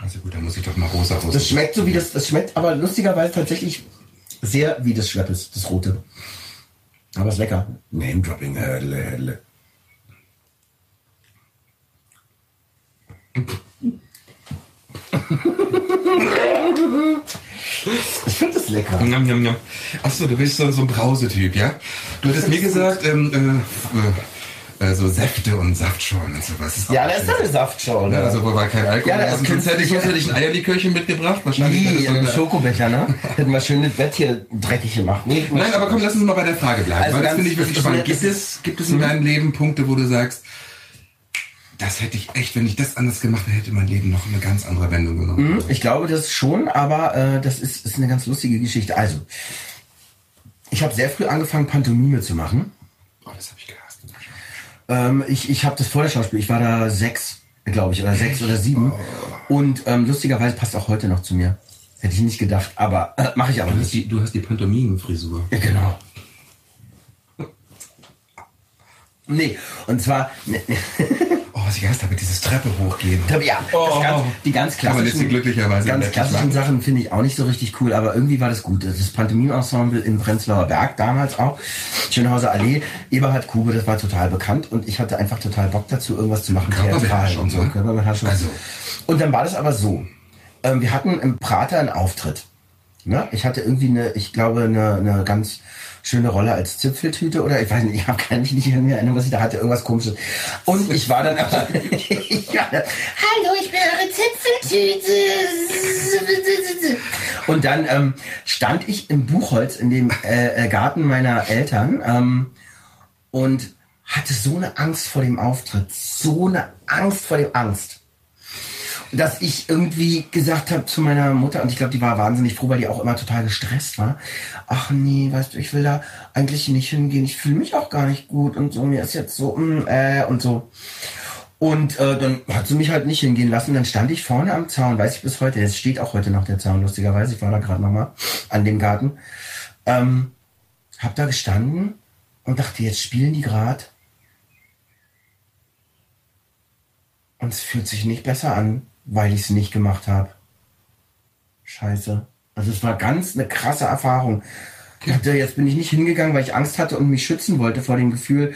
Also gut, dann muss ich doch mal rosa rosa. Das schmeckt so wie das, das schmeckt aber lustigerweise tatsächlich sehr wie das Schweppes, das rote. Aber ist lecker. Name-Dropping, Hödle, Hödle. Ich finde das lecker. Njam, njam, njam. Achso, du bist so, so ein Brausetyp, ja? Du hattest mir gesagt, ähm, äh, äh, so Säfte und Saftschorlen und sowas. Ja, auch da ist eine Saftschorle. Ja, also, wo war kein Alkohol? Ja, da ist also, sonst hätte ich, sonst hätte ich ein Eierlikörchen mitgebracht. Wahrscheinlich. Nee, das so eine- Schokobecher, ne? *laughs* Hätten wir schön das Bett hier dreckig gemacht. Nee, Nein, aber komm, lass uns mal bei der Frage bleiben, Also weil das finde ich wirklich das spannend. Gibt es, gibt es in deinem Leben Punkte, wo du sagst, das hätte ich echt, wenn ich das anders gemacht hätte, hätte mein Leben noch eine ganz andere Wendung genommen. Mhm, Ich glaube das schon, aber äh, das ist, ist eine ganz lustige Geschichte. Also, ich habe sehr früh angefangen, Pantomime zu machen. Oh, das habe ich gehasst. Ähm, ich ich habe das vor der Schauspiel, ich war da sechs, glaube ich, oder sechs oder sieben. Und ähm, lustigerweise passt auch heute noch zu mir. Hätte ich nicht gedacht, aber äh, mache ich aber Du hast nicht. die, du hast die Pantomimen-Frisur. Ja, genau. *laughs* Nee, und zwar, ne, *laughs* Oh, was ich gehasst habe, dieses Treppe hochgehen. ja, Oh. ganz, die ganz klassischen, glücklicherweise ganz klassischen. Sachen finde ich auch nicht so richtig cool, aber irgendwie war das gut. Das Pantomime-Ensemble im Prenzlauer Berg damals auch, Schönhauser Allee, Eberhard Kube, das war total bekannt und ich hatte einfach total Bock dazu, irgendwas zu machen, und so. ne? Körperbeherrschung. Also. Und dann war das aber so. Ähm, wir hatten im Prater einen Auftritt. Ne? Ich hatte irgendwie eine, ich glaube, eine, eine ganz schöne Rolle als Zipfeltüte oder ich weiß nicht, ich habe gar nicht, nicht mehr Erinnerung, was ich da hatte, irgendwas komisches. Und ich war dann aber, *laughs* hallo, ich bin eure Zipfeltüte. Und dann ähm, stand ich im Buchholz in dem äh, äh, Garten meiner Eltern ähm, und hatte so eine Angst vor dem Auftritt, so eine Angst vor dem Angst dass ich irgendwie gesagt habe zu meiner Mutter, und ich glaube, die war wahnsinnig froh, weil die auch immer total gestresst war. Ach nee, weißt du, ich will da eigentlich nicht hingehen. Ich fühle mich auch gar nicht gut und so. Mir ist jetzt so, mm, äh, und so. Und äh, dann hat sie mich halt nicht hingehen lassen. Dann stand ich vorne am Zaun, weiß ich bis heute. Jetzt steht auch heute noch der Zaun, lustigerweise. Ich war da gerade nochmal an dem Garten. Ähm, hab da gestanden und dachte, jetzt spielen die gerade. Und es fühlt sich nicht besser an, weil ich es nicht gemacht habe. Scheiße. Also es war ganz eine krasse Erfahrung. Ich dachte, jetzt bin ich nicht hingegangen, weil ich Angst hatte und mich schützen wollte vor dem Gefühl.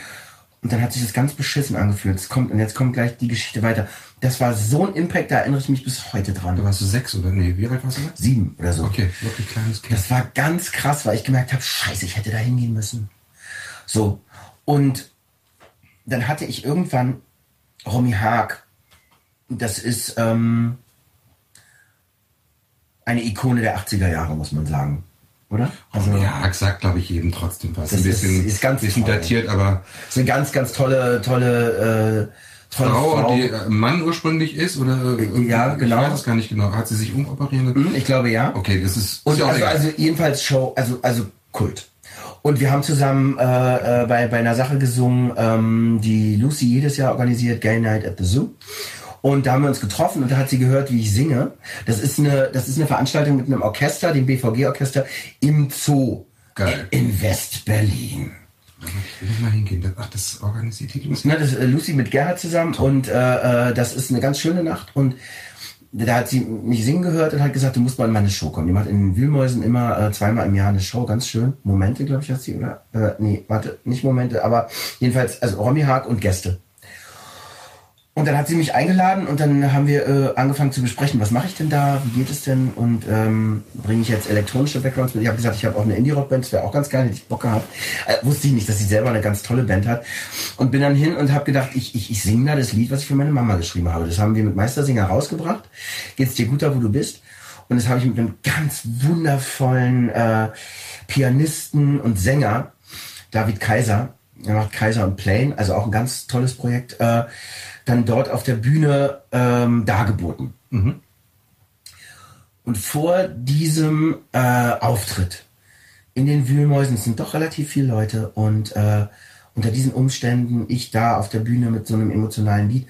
Und dann hat sich das ganz beschissen angefühlt. Es kommt, und jetzt kommt gleich die Geschichte weiter. Das war so ein Impact, da erinnere ich mich bis heute Da dran. warst du sechs oder nee, wie alt warst du da? Sieben oder so. Okay, wirklich kleines Kind. Das war ganz krass, weil ich gemerkt habe, scheiße, ich hätte da hingehen müssen. So. Und dann hatte ich irgendwann Romy Haag. Das ist ähm, eine Ikone der 80er Jahre, muss man sagen. Oder? Also, ja, sagt glaube ich jedem trotzdem was. Das Ein bisschen, ist- ist ganz bisschen toll. datiert, aber ist eine ganz, ganz tolle, tolle, äh, tolle Frau, Frau. die äh, Mann ursprünglich ist oder äh, Ja, genau. Ich weiß es gar nicht genau. Hat sie sich umoperieren lassen? Hm, Ich glaube ja. Okay, das ist, Und ist also, also jedenfalls Show, also, also Kult. Und wir haben zusammen äh, äh, bei, bei einer Sache gesungen, ähm, die Lucy jedes Jahr organisiert, Gay Night at the Zoo. Und da haben wir uns getroffen und da hat sie gehört, wie ich singe. Das ist eine, das ist eine Veranstaltung mit einem Orchester, dem BVG-Orchester, im Zoo. Geil. In West-Berlin. Ich will mal hingehen. Das- Ach, das organisiert die Lucy. Ne, das ist äh, Lucy mit Gerhard zusammen und äh, äh, das ist eine ganz schöne Nacht und da hat sie mich singen gehört und hat gesagt, du musst mal in meine Show kommen. Die macht in den Wühlmäusen immer äh, zweimal im Jahr eine Show, ganz schön. Momente, glaube ich, hat sie, oder? Äh, nee, warte, nicht Momente, aber jedenfalls, also Romy Haag und Gäste. Und dann hat sie mich eingeladen und dann haben wir äh, angefangen zu besprechen, was mache ich denn da, wie geht es denn und ähm, bringe ich jetzt elektronische Backgrounds mit. Ich habe gesagt, ich habe auch eine Indie-Rock-Band, das wäre auch ganz geil, hätte ich Bock gehabt. Äh, wusste ich nicht, dass sie selber eine ganz tolle Band hat. Und bin dann hin und habe gedacht, ich, ich, ich singe da das Lied, was ich für meine Mama geschrieben habe. Das haben wir mit Meistersinger rausgebracht. Geht's dir gut da, wo du bist? Und das habe ich mit einem ganz wundervollen äh, Pianisten und Sänger, David Kaiser, er macht Kaiser und Plain, also auch ein ganz tolles Projekt, äh, dann dort auf der Bühne ähm, dargeboten. Und vor diesem äh, Auftritt in den Wühlmäusen, es sind doch relativ viele Leute und äh, unter diesen Umständen, ich da auf der Bühne mit so einem emotionalen Lied,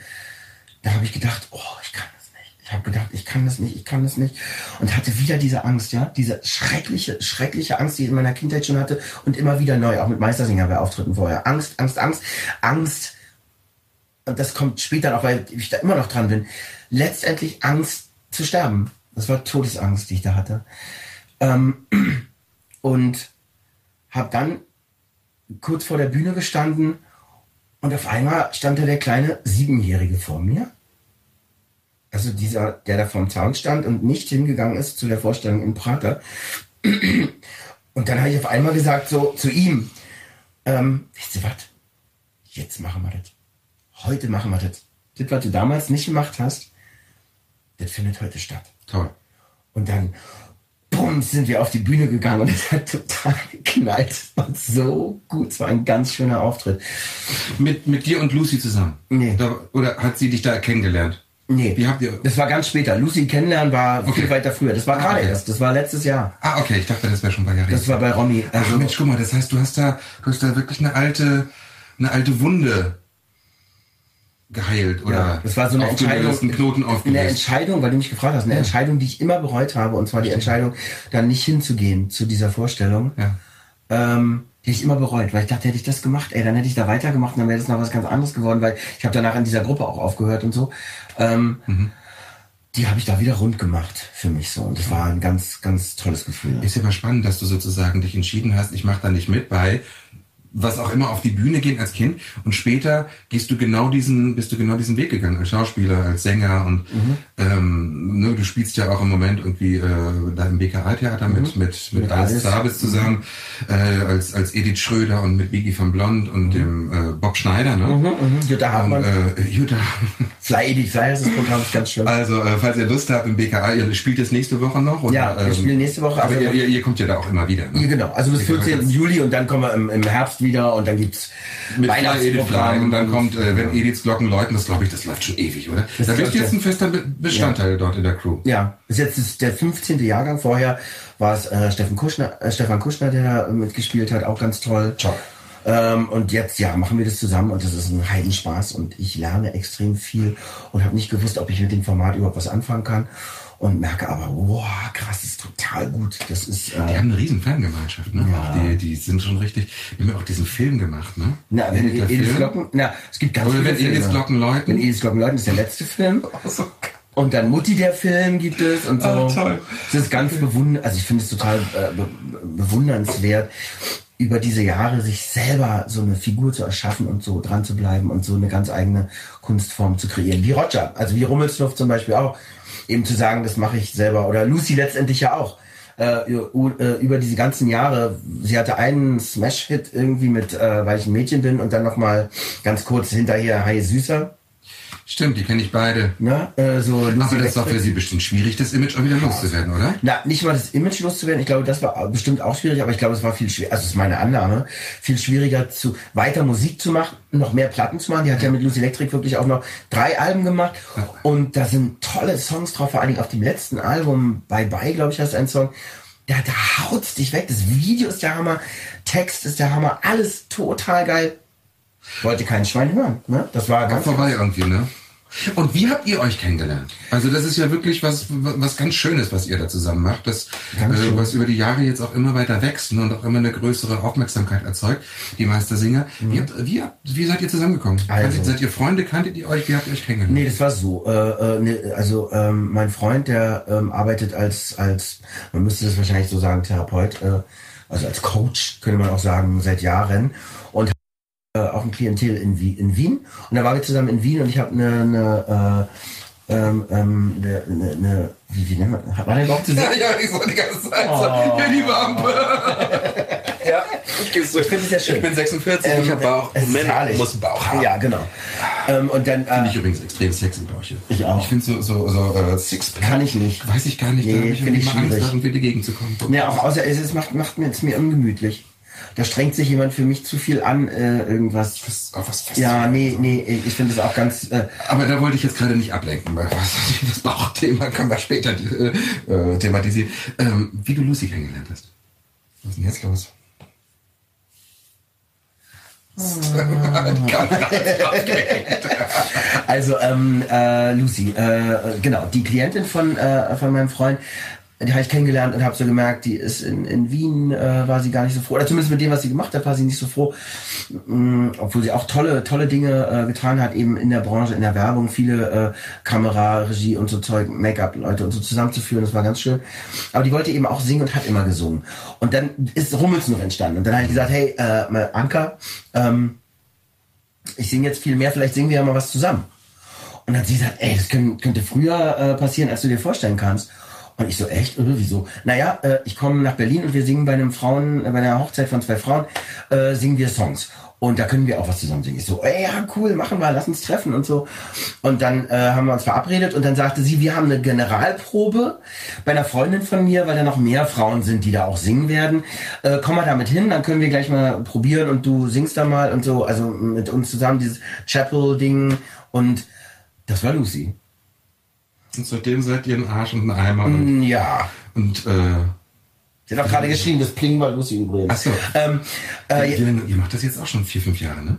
da habe ich gedacht, oh, ich kann das nicht. Ich habe gedacht, ich kann das nicht, ich kann das nicht. Und hatte wieder diese Angst, ja, diese schreckliche, schreckliche Angst, die ich in meiner Kindheit schon hatte und immer wieder neu, auch mit Meistersinger bei Auftritten vorher. Angst, Angst, Angst, Angst. Und das kommt später noch, weil ich da immer noch dran bin. Letztendlich Angst zu sterben. Das war Todesangst, die ich da hatte. Ähm, *clears throat* und habe dann kurz vor der Bühne gestanden und auf einmal stand da der kleine Siebenjährige vor mir also dieser, der da vorm Zaun stand und nicht hingegangen ist zu der Vorstellung in Prater. *clears throat* Und dann habe ich auf einmal gesagt, so zu ihm, ähm, wisst ihr was? Jetzt machen wir das. Heute machen wir das. Das, was du damals nicht gemacht hast, das findet heute statt. Toll. Und dann, bumm, sind wir auf die Bühne gegangen und *laughs* es hat total geknallt. Es war so gut, es war ein ganz schöner Auftritt. Mit, mit dir und Lucy zusammen? Nee. Da, oder hat sie dich da kennengelernt? Nee, Wie habt ihr. das war ganz später. Lucy kennenlernen war Okay. viel weiter früher. Das war Ah, gerade okay. erst. Das war letztes Jahr. Ah, okay, ich dachte, das wäre schon bei Jahre. Das war bei Romy. Ach Also, Mensch, guck mal, das heißt, du hast da, du hast da wirklich eine alte, eine alte Wunde geheilt oder ja, das war so eine Entscheidung. Knoten Eine aufgelöst. Entscheidung, weil du mich gefragt hast, eine Entscheidung, die ich immer bereut habe, und zwar die Entscheidung, dann nicht hinzugehen zu dieser Vorstellung. Ja. ähm, die ich immer bereut, weil ich dachte, hätte ich das gemacht, ey, dann hätte ich da weitergemacht und dann wäre das noch was ganz anderes geworden, weil ich habe danach in dieser Gruppe auch aufgehört und so. Ähm, Mhm. Die habe ich da wieder rund gemacht für mich so und das war ein ganz, ganz tolles Gefühl. Ist ja aber spannend, dass du sozusagen dich entschieden hast, ich mache da nicht mit bei was auch immer auf die Bühne gehen als Kind und später gehst du genau diesen, bist du genau diesen Weg gegangen als Schauspieler, als Sänger und ähm, ne, du spielst ja auch im Moment irgendwie äh, da im BKA-Theater mit, mit, mit, Mit Alice. Zabitz zusammen, äh, als, als Edith Schröder und mit Biggie von Blond und dem äh, Bob Schneider, ne? Mhm, mhm. Jutta Und, Hartmann, äh, *laughs* Jutta. Fly Edith Fly ist das Programm, ist ganz schön. Also, äh, falls ihr Lust habt im BKA, ihr spielt es nächste Woche noch? Oder, Ja, wir spielen nächste Woche, Aber also- ihr, ihr, ihr kommt ja da auch immer wieder. Ja, Ne? genau, also bis 14. Juli und dann kommen wir im, im Herbst wieder und dann gibt's Mit Fly Edith Fly. Weihnachtsprogramm. Und dann kommt, äh, wenn Ediths Glocken läuten, das glaube ich, das läuft schon ewig, oder? Das da bist jetzt ja. ein fester Be- Bestandteil dort in der Crew. Ja, bis jetzt ist der 15. Jahrgang. Vorher war es äh, Steffen Kuschner, äh, Stefan Kuschner, der da mitgespielt hat, auch ganz toll. Toll. Ähm, und jetzt, ja, machen wir das zusammen und das ist ein Heidenspaß und ich lerne extrem viel und habe nicht gewusst, ob ich mit dem Format überhaupt was anfangen kann und merke aber, wow, krass, ist total gut. Das ist, Die äh, haben eine riesen Fangemeinschaft, ne? Ja. Die, die sind schon richtig, die haben ja auch diesen Film gemacht, ne? na, wenn Edith Edith Film. Glocken, na, es gibt ganz Oder viele wenn Filme. Ediths Glocken läuten. Wenn Edith Glocken läuten ist der letzte Film. *laughs* Und dann Mutti der Film gibt es und so. Ah, toll. Das ist ganz bewundernd, also ich finde es total äh, be bewundernswert, über diese Jahre sich selber so eine Figur zu erschaffen und so dran zu bleiben und so eine ganz eigene Kunstform zu kreieren. Wie Roger, also wie Rummelsnuff zum Beispiel auch. Eben zu sagen, das mache ich selber. Oder Lucy letztendlich ja auch. Äh, über, äh, über diese ganzen Jahre, sie hatte einen Smash-Hit irgendwie mit, äh, weil ich ein Mädchen bin und dann nochmal ganz kurz hinterher Hi Süßer. Stimmt, die kenne ich beide. Ne? Äh, so Aber das ist doch für sie bestimmt schwierig, das Image auch wieder loszuwerden, oder? Na, nicht mal das Image loszuwerden. Ich glaube, das war bestimmt auch schwierig, aber ich glaube, es war viel schwieriger, also ist meine Annahme, viel schwieriger zu, weiter Musik zu machen, noch mehr Platten zu machen. Die hat ja mit Lucy Electric wirklich auch noch drei Alben gemacht. Und da sind tolle Songs drauf, vor allen Dingen auf dem letzten Album, Bye Bye, glaube ich, heißt ein Song. Da, da haut's dich weg. Das Video ist der Hammer, Text ist der Hammer, alles total geil. Wollte kein Schwein hören, ne? Das war War ganz vorbei irgendwie, ne? Und wie habt ihr euch kennengelernt? Also das ist ja wirklich was, was ganz Schönes, was ihr da zusammen macht, das, äh, was über die Jahre jetzt auch immer weiter wächst ne, und auch immer eine größere Aufmerksamkeit erzeugt, die Meistersinger. Wie, habt, wie, wie seid ihr zusammengekommen? Mhm. Also- seid ihr Freunde? Kanntet ihr euch? Wie habt ihr euch kennengelernt? Nee, das war so. Äh, ne, also ähm, mein Freund, der ähm, arbeitet als, als, man müsste das wahrscheinlich so sagen, Therapeut, äh, also als Coach, könnte man auch sagen, seit Jahren. Und auch ein Klientel in, in Wien. Und da waren wir zusammen in Wien und ich habe eine, eine, äh, ähm, ähm, eine, eine, wie, wie nennt man, war der überhaupt zu *laughs* sehen? ja, ich so die ganze Zeit Oh. so, ja, liebe Ampel. *laughs* ja, ich so. Ich finde es sehr schön. Ich bin 46, ich Ähm, habe Bauch. es Männer herrlich. muss einen Bauch haben. Ja, genau. Ähm, und dann, Finde äh, ich übrigens extrem sexy, Bäuche. Ich auch. Ich finde so, so, so äh, Sixpack. Kann ich nicht. Weiß ich gar nicht. Nee, da habe ich finde ich immer Angst, schwierig. da irgendwie dagegen zu kommen. Ja, auch außer es macht, macht mir jetzt mir ungemütlich. Da strengt sich jemand für mich zu viel an, äh, irgendwas. Was, auf was Ja, nee, nee, ich finde es auch ganz. Äh, Aber da wollte ich jetzt gerade nicht ablenken, weil was, das Bauchthema *laughs* können wir später äh, äh, thematisieren. Ähm, wie du Lucy kennengelernt hast. Was ist denn jetzt los? *laughs* also ähm, äh, Lucy, äh, genau, die Klientin von äh, von meinem Freund, die habe ich kennengelernt und habe so gemerkt, die ist in, in Wien, äh, war sie gar nicht so froh, oder zumindest mit dem, was sie gemacht hat, war sie nicht so froh, Mm, obwohl sie auch tolle tolle Dinge äh, getan hat, eben in der Branche, in der Werbung, viele äh, Kamera, Regie und so Zeug, Make-up-Leute und so zusammenzuführen, das war ganz schön. Aber die wollte eben auch singen und hat immer gesungen. Und dann ist Rummels noch entstanden. Und dann habe ich gesagt, hey, äh, Anka, ähm, ich singe jetzt viel mehr, vielleicht singen wir ja mal was zusammen. Und dann hat sie gesagt, ey, das könnte früher äh, passieren, als du dir vorstellen kannst. Und ich so, echt? Oder wieso? Naja, äh, ich komme nach Berlin und wir singen bei einem Frauen, äh, bei einer Hochzeit von zwei Frauen, äh, singen wir Songs. Und da können wir auch was zusammen singen. Ich so, ey, ja, cool, machen wir, lass uns treffen und so. Und dann äh, haben wir uns verabredet und dann sagte sie, wir haben eine Generalprobe bei einer Freundin von mir, weil da noch mehr Frauen sind, die da auch singen werden. Äh, komm mal damit hin, dann können wir gleich mal probieren und du singst da mal und so. Also mit uns zusammen dieses Chapel-Ding und das war Lucy. Und seitdem seid ihr ein Arsch und ein Eimer. Mm. Und, Ja. und äh, Sie hat auch gerade geschrieben, das Pling war Lucy übrigens. Ach so. Ähm, äh, ihr, ihr macht das jetzt auch schon vier, fünf Jahre, ne?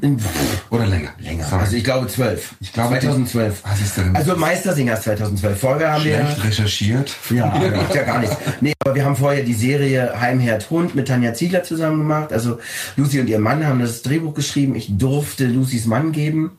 Oder länger? länger. Sorry. Also ich glaube zwölf. Ich glaube, 2012. Was ist denn? Also Meistersinger ist 2012. Vorher haben wir... schlecht recherchiert. Ja, macht ja gar nichts. Nee, aber wir haben vorher die Serie Heimherd Hund mit Tanja Ziegler zusammen gemacht. Also Lucy und ihr Mann haben das Drehbuch geschrieben. Ich durfte Lucys Mann geben.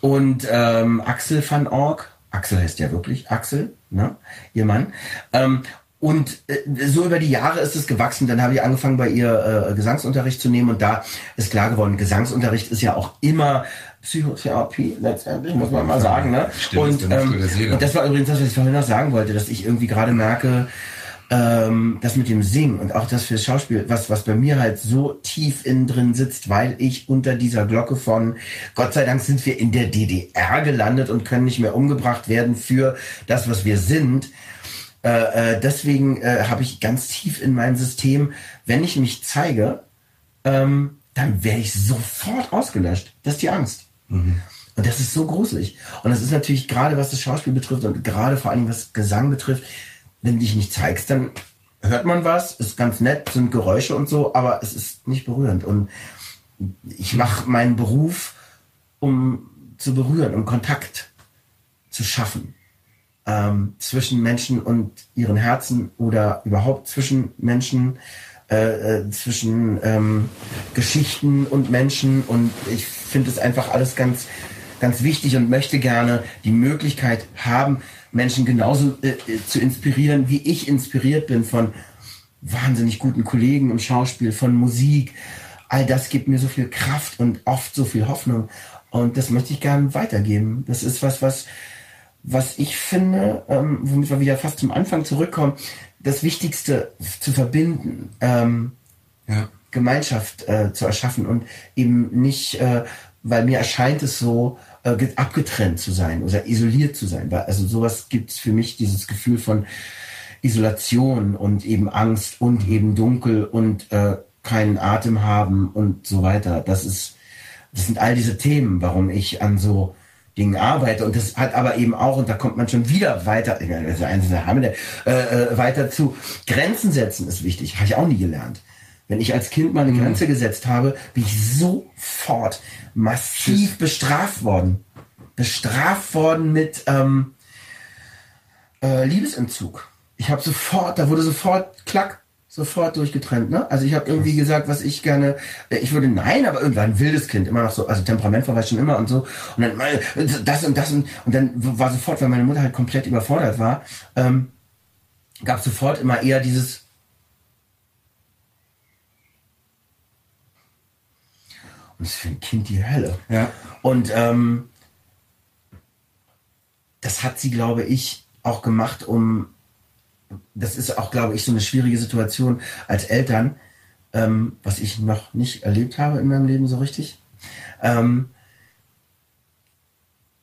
Und ähm, Axel van Ork, Axel heißt ja wirklich Axel, ne? ihr Mann. Ähm, und äh, so über die Jahre ist es gewachsen. Dann habe ich angefangen, bei ihr äh, Gesangsunterricht zu nehmen. Und da ist klar geworden, Gesangsunterricht ist ja auch immer Psychotherapie, letztendlich, muss man mal sagen. Ne? Stimmt, und, ähm, und das war übrigens das, was ich vorhin noch sagen wollte, dass ich irgendwie gerade merke, ähm, das mit dem Singen und auch das fürs Schauspiel, was, was bei mir halt so tief innen drin sitzt, weil ich unter dieser Glocke von Gott sei Dank sind wir in der DDR gelandet und können nicht mehr umgebracht werden für das, was wir sind. Äh, äh, deswegen äh, habe ich ganz tief in meinem System, wenn ich mich zeige, ähm, dann werde ich sofort ausgelöscht. Das ist die Angst. Und das ist so gruselig. Und das ist natürlich gerade, was das Schauspiel betrifft und gerade vor allem was Gesang betrifft, wenn du dich nicht zeigst, dann hört man was, ist ganz nett, sind Geräusche und so, aber es ist nicht berührend. Und ich mache meinen Beruf, um zu berühren, um Kontakt zu schaffen ähm, zwischen Menschen und ihren Herzen oder überhaupt zwischen Menschen, äh, äh, zwischen ähm, Geschichten und Menschen. Und ich finde es einfach alles ganz, ganz wichtig und möchte gerne die Möglichkeit haben, Menschen genauso äh, äh, zu inspirieren, wie ich inspiriert bin von wahnsinnig guten Kollegen im Schauspiel, von Musik. All das gibt mir so viel Kraft und oft so viel Hoffnung. Und das möchte ich gerne weitergeben. Das ist was, was, was ich finde, ähm, womit wir wieder fast zum Anfang zurückkommen, das Wichtigste zu verbinden, ähm, Ja. Gemeinschaft äh, zu erschaffen und eben nicht, äh, weil mir erscheint es so, äh, ge- abgetrennt zu sein oder isoliert zu sein. Also sowas gibt es für mich dieses Gefühl von Isolation und eben Angst und eben dunkel und äh, keinen Atem haben und so weiter. Das ist, das sind all diese Themen, warum ich an so Dingen arbeite. Und das hat aber eben auch, und da kommt man schon wieder weiter, das ist der Hammer, äh, äh, weiter zu Grenzen setzen ist wichtig. Habe ich auch nie gelernt. Wenn ich als Kind mal eine Grenze gesetzt habe, bin ich sofort massiv bestraft worden. Bestraft worden mit ähm, äh, Liebesentzug. Ich habe sofort, da wurde sofort klack, sofort durchgetrennt. Ne? Also ich habe irgendwie gesagt, was ich gerne, äh, ich würde nein, aber irgendwann ein wildes Kind, immer noch so, also Temperament war schon immer und so. Und dann meine, das und das und, und dann war sofort, weil meine Mutter halt komplett überfordert war, ähm, gab sofort immer eher dieses das ist für ein Kind die Hölle. Ja. Und ähm, das hat sie, glaube ich, auch gemacht, um, das ist auch, glaube ich, so eine schwierige Situation als Eltern, ähm, was ich noch nicht erlebt habe in meinem Leben so richtig, ähm,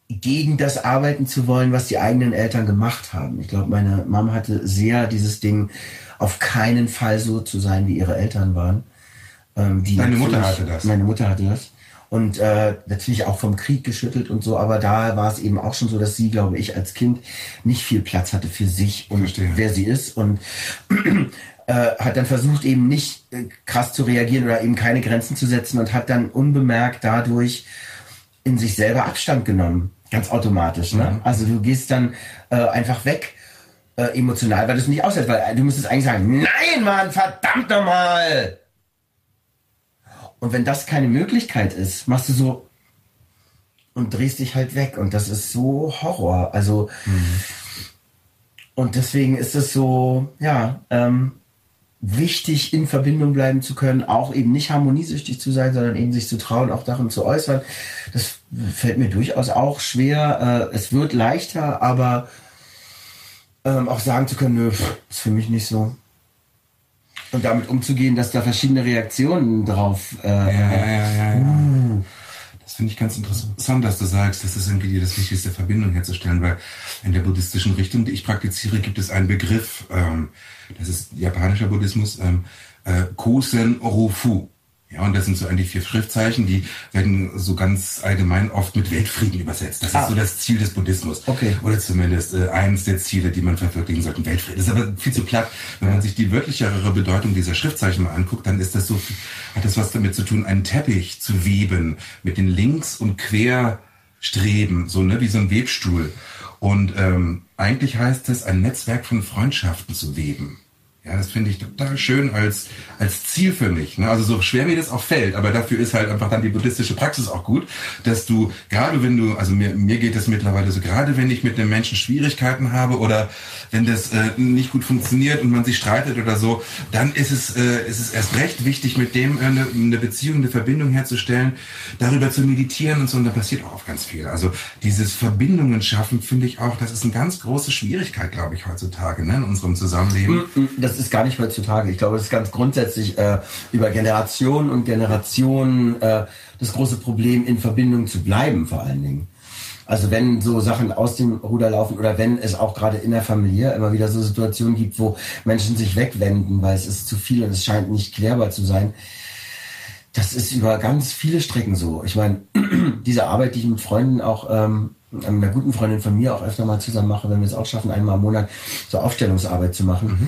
gegen das arbeiten zu wollen, was die eigenen Eltern gemacht haben. Ich glaube, meine Mama hatte sehr dieses Ding, auf keinen Fall so zu sein, wie ihre Eltern waren. Ähm, Deine Mutter hatte das? Meine Mutter hatte das. Und äh, natürlich auch vom Krieg geschüttelt und so, aber da war es eben auch schon so, dass sie, glaube ich, als Kind nicht viel Platz hatte für sich und Verstehe. wer sie ist und *clears throat* äh, hat dann versucht, eben nicht äh, krass zu reagieren oder eben keine Grenzen zu setzen und hat dann unbemerkt dadurch in sich selber Abstand genommen. Ganz automatisch. Ne? Also du gehst dann äh, einfach weg äh, emotional, weil du es nicht aushältst, weil du müsstest eigentlich sagen, nein, Mann, verdammt nochmal! Und wenn das keine Möglichkeit ist, machst du so und drehst dich halt weg. Und das ist so Horror. Also, und deswegen ist es so, ja, ähm, wichtig, in Verbindung bleiben zu können, auch eben nicht harmoniesüchtig zu sein, sondern eben sich zu trauen, auch darin zu äußern. Das fällt mir durchaus auch schwer. Äh, es wird leichter, aber ähm, auch sagen zu können, nö, ist für mich nicht so. Und damit umzugehen, dass da verschiedene Reaktionen drauf. Äh, ja, ja, ja, ja. Das finde ich ganz interessant, dass du sagst, das ist irgendwie das Wichtigste, Verbindung herzustellen, weil in der buddhistischen Richtung, die ich praktiziere, gibt es einen Begriff, ähm, das ist japanischer Buddhismus, ähm, äh, Kosen Rofu. Ja, und das sind so eigentlich vier Schriftzeichen, die werden so ganz allgemein oft mit Weltfrieden übersetzt. Das ah. ist so das Ziel des Buddhismus. Okay. Oder zumindest äh, eines der Ziele, die man verwirklichen sollte. Weltfrieden. Das ist aber viel zu platt. Wenn man sich die wirklichere Bedeutung dieser Schriftzeichen mal anguckt, dann ist das so, hat das was damit zu tun, einen Teppich zu weben mit den Links- und Querstreben, so, ne, wie so ein Webstuhl. Und ähm, eigentlich heißt es, ein Netzwerk von Freundschaften zu weben. Ja, das finde ich total schön als, als Ziel für mich. Ne? Also so schwer mir das auch fällt, aber dafür ist halt einfach dann die buddhistische Praxis auch gut, dass du, gerade wenn du, also mir, mir geht es mittlerweile so, gerade wenn ich mit einem Menschen Schwierigkeiten habe oder wenn das äh, nicht gut funktioniert und man sich streitet oder so, dann ist es, äh, ist es erst recht wichtig, mit dem äh, eine, eine Beziehung, eine Verbindung herzustellen, darüber zu meditieren und so, und da passiert auch ganz viel. Also dieses Verbindungen schaffen, finde ich auch, das ist eine ganz große Schwierigkeit, glaube ich, heutzutage ne, in unserem Zusammenleben. Mm, mm, das ist gar nicht heutzutage. Ich glaube, es ist ganz grundsätzlich äh, über Generationen und Generationen äh, das große Problem, in Verbindung zu bleiben, vor allen Dingen. Also wenn so Sachen aus dem Ruder laufen oder wenn es auch gerade in der Familie immer wieder so Situationen gibt, wo Menschen sich wegwenden, weil es ist zu viel und es scheint nicht klärbar zu sein. Das ist über ganz viele Strecken so. Ich meine, *clears throat* diese Arbeit, die ich mit Freunden auch, ähm, einer guten Freundin von mir auch öfter mal zusammen mache, wenn wir es auch schaffen, einmal im Monat so Aufstellungsarbeit zu machen. Mhm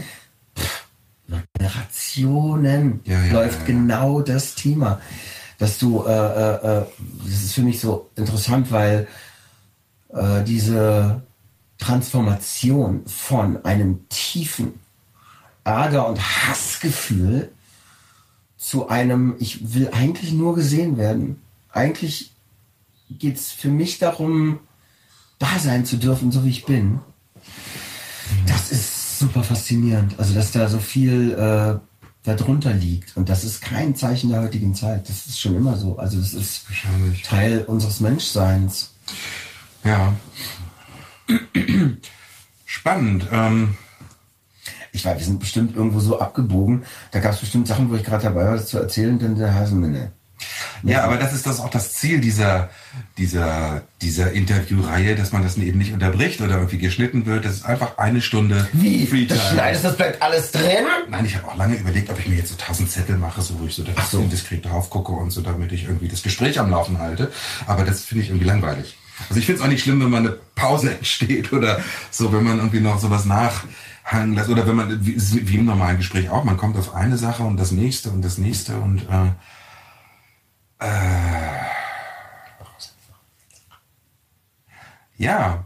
Generationen ja, ja, läuft ja, genau das Thema. Dass du, äh, äh, äh, das ist für mich so interessant, weil äh, diese Transformation von einem tiefen Ärger- und Hassgefühl zu einem, ich will eigentlich nur gesehen werden. Eigentlich geht es für mich darum, da sein zu dürfen, so wie ich bin. Das ist super faszinierend. Also, dass da so viel äh, darunter liegt. Und das ist kein Zeichen der heutigen Zeit. Das ist schon immer so. Also, das ist Teil unseres Menschseins. Ja. Spannend. Ähm ich weiß, wir sind bestimmt irgendwo so abgebogen. Da gab es bestimmt Sachen, wo ich gerade dabei war, das zu erzählen, denn der Hasenminne. Ja, aber das ist das auch das Ziel dieser, dieser, dieser Interviewreihe, dass man das eben nicht unterbricht oder irgendwie geschnitten wird. Das ist einfach eine Stunde Wie? Freetime. Das schneidest, das bleibt alles drin? Nein, ich habe auch lange überlegt, ob ich mir jetzt so tausend Zettel mache, so wo ich so, da so. diskret drauf gucke und so, damit ich irgendwie das Gespräch am Laufen halte. Aber das finde ich irgendwie langweilig. Also ich finde es auch nicht schlimm, wenn man eine Pause *laughs* entsteht oder so, wenn man irgendwie noch sowas nachhangen lässt oder wenn man, wie, wie im normalen Gespräch auch, man kommt auf eine Sache und das nächste und das nächste und äh, äh, ja.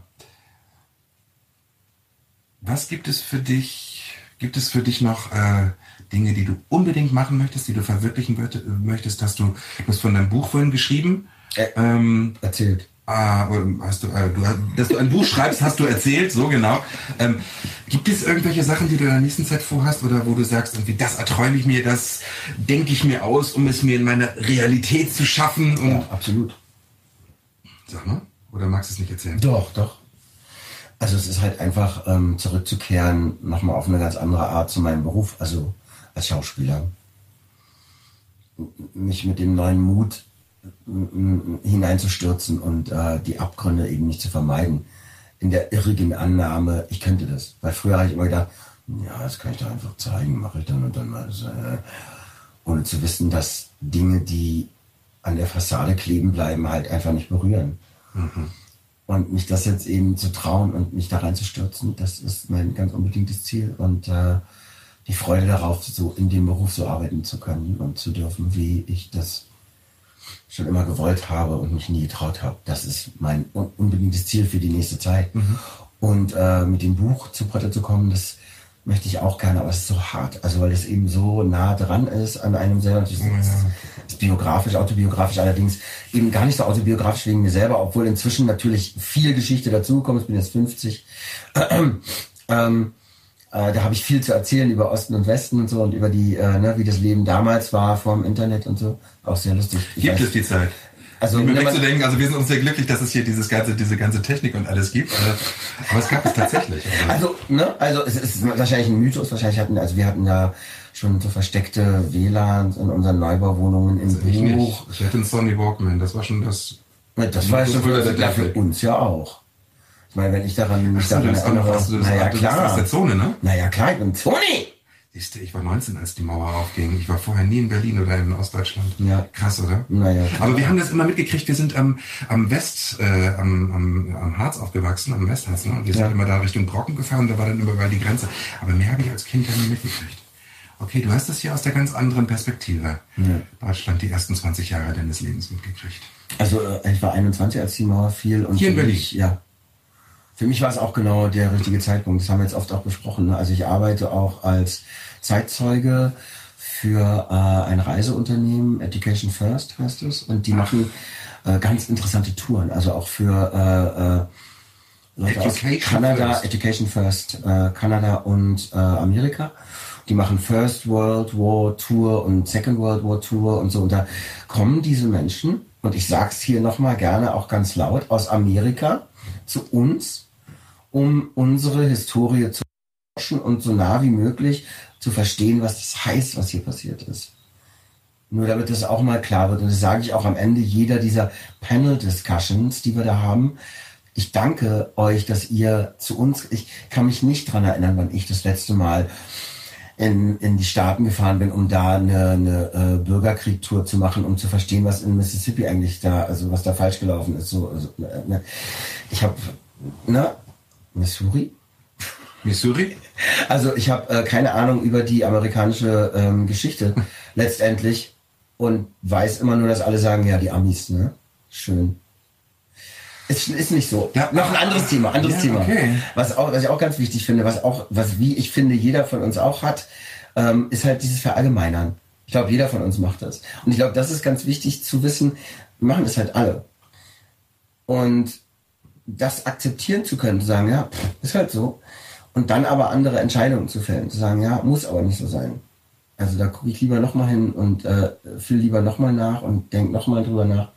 Was gibt es für dich? Gibt es für dich noch äh, Dinge, die du unbedingt machen möchtest, die du verwirklichen möchtest? Dass du, du hast von deinem Buch vorhin geschrieben. Äh, ähm, erzählt. Ah, hast du, äh, du, dass du ein Buch schreibst, hast du erzählt, so genau. Ähm, gibt es irgendwelche Sachen, die du in der nächsten Zeit vorhast oder wo du sagst, irgendwie das erträume ich mir, das denke ich mir aus, um es mir in meiner Realität zu schaffen? Und ja, absolut. Sag mal, oder magst du es nicht erzählen? Doch, doch. Also es ist halt einfach ähm, zurückzukehren, nochmal auf eine ganz andere Art zu meinem Beruf, also als Schauspieler. Mich mit dem neuen Mut hineinzustürzen und äh, die Abgründe eben nicht zu vermeiden. In der irrigen Annahme, ich könnte das. Weil früher habe ich immer gedacht, ja, das kann ich doch einfach zeigen, mache ich dann und dann mal. So, äh, ohne zu wissen, dass Dinge, die an der Fassade kleben bleiben, halt einfach nicht berühren. Mhm. Und mich das jetzt eben zu trauen und mich da reinzustürzen, das ist mein ganz unbedingtes Ziel. Und äh, die Freude darauf, so in dem Beruf so arbeiten zu können und zu dürfen, wie ich das schon immer gewollt habe und mich nie getraut habe. Das ist mein unbedingtes Ziel für die nächste Zeit. Mhm. Und äh, mit dem Buch zu Potter zu kommen, das möchte ich auch gerne, aber es ist so hart. Also weil es eben so nah dran ist an einem selber. Das ist, ja. ist biografisch, autobiografisch, allerdings eben gar nicht so autobiografisch wegen mir selber, obwohl inzwischen natürlich viel Geschichte dazugekommen ist. Ich bin jetzt 50. *clears throat* ähm, Äh, da habe ich viel zu erzählen über Osten und Westen und so und über die, äh, ne, wie das Leben damals war vor dem Internet und so. Auch sehr lustig. Ich Gibt weiß- es die Zeit? Also, Also, mir wegzudenken, also wir sind uns sehr glücklich, dass es hier dieses ganze, diese ganze Technik und alles gibt. Aber, es gab es tatsächlich. *laughs* Also, Also, ne, also es ist wahrscheinlich ein Mythos, wahrscheinlich hatten, also wir hatten ja schon so versteckte WLANs in unseren Neubauwohnungen im ich Buch. nicht. Ich hatte einen Sony Walkman, das war schon das. Ne, Das war schon für, für uns ja auch. Ich meine, wenn ich daran mich du daran das erinnere, hast du das, naja du bist aus klar. der Zone, ne? Naja klar, ich bin Toni! Siehst du, ich war 19, als die Mauer aufging. Ich war vorher nie in Berlin oder in Ostdeutschland. Ja. Krass, oder? Naja. Aber wir haben das immer mitgekriegt. Wir sind am, am West, äh, am, am, am Harz aufgewachsen, am Westharz. Ne? Und wir sind Ja. immer da Richtung Brocken gefahren. Da war dann überall die Grenze. Aber mehr habe ich als Kind ja nie mitgekriegt. Okay, du hast das hier aus der ganz anderen Perspektive. Deutschland die ersten 20 Jahre deines Lebens mitgekriegt. Also äh, ich war 21, als die Mauer fiel. Und Hier in Berlin? Mich, ja. Für mich war es auch genau der richtige Zeitpunkt. Das haben wir jetzt oft auch besprochen. Ne? Also ich arbeite auch als Zeitzeuge für äh, ein Reiseunternehmen, Education First heißt es. Und die machen äh, ganz interessante Touren. Also auch für äh, äh, Leute aus Education Kanada, First. Education First, äh, Kanada und äh, Amerika. Die machen First World War Tour und Second World War Tour und so. Und da kommen diese Menschen, und ich sag's hier nochmal gerne auch ganz laut, aus Amerika zu uns, um unsere Historie zu forschen und so nah wie möglich zu verstehen, was das heißt, was hier passiert ist. Nur damit das auch mal klar wird, und das sage ich auch am Ende jeder dieser Panel-Discussions, die wir da haben. Ich danke euch, dass ihr zu uns, ich kann mich nicht dran erinnern, wann ich das letzte Mal in, in die Staaten gefahren bin, um da eine, eine äh, Bürgerkriegtour zu machen, um zu verstehen, was in Mississippi eigentlich da, also was da falsch gelaufen ist. So, also, äh, ne. Ich habe, ne, Missouri? Missouri? Also ich habe äh, keine Ahnung über die amerikanische ähm, Geschichte *laughs* letztendlich und weiß immer nur, dass alle sagen, ja, die Amis, ne? Schön. Ist, ist nicht so. Ja, Noch ein anderes Thema, anderes ja, Thema. okay. Was, auch, was ich auch ganz wichtig finde, was auch, was wie ich finde, jeder von uns auch hat, ähm, ist halt dieses Verallgemeinern. Ich glaube, jeder von uns macht das. Und ich glaube, das ist ganz wichtig zu wissen, wir machen es halt alle. Und das akzeptieren zu können, zu sagen, ja, ist halt so. Und dann aber andere Entscheidungen zu fällen, zu sagen, ja, muss aber nicht so sein. Also da gucke ich lieber nochmal hin und äh, fühle lieber nochmal nach und denke nochmal drüber nach.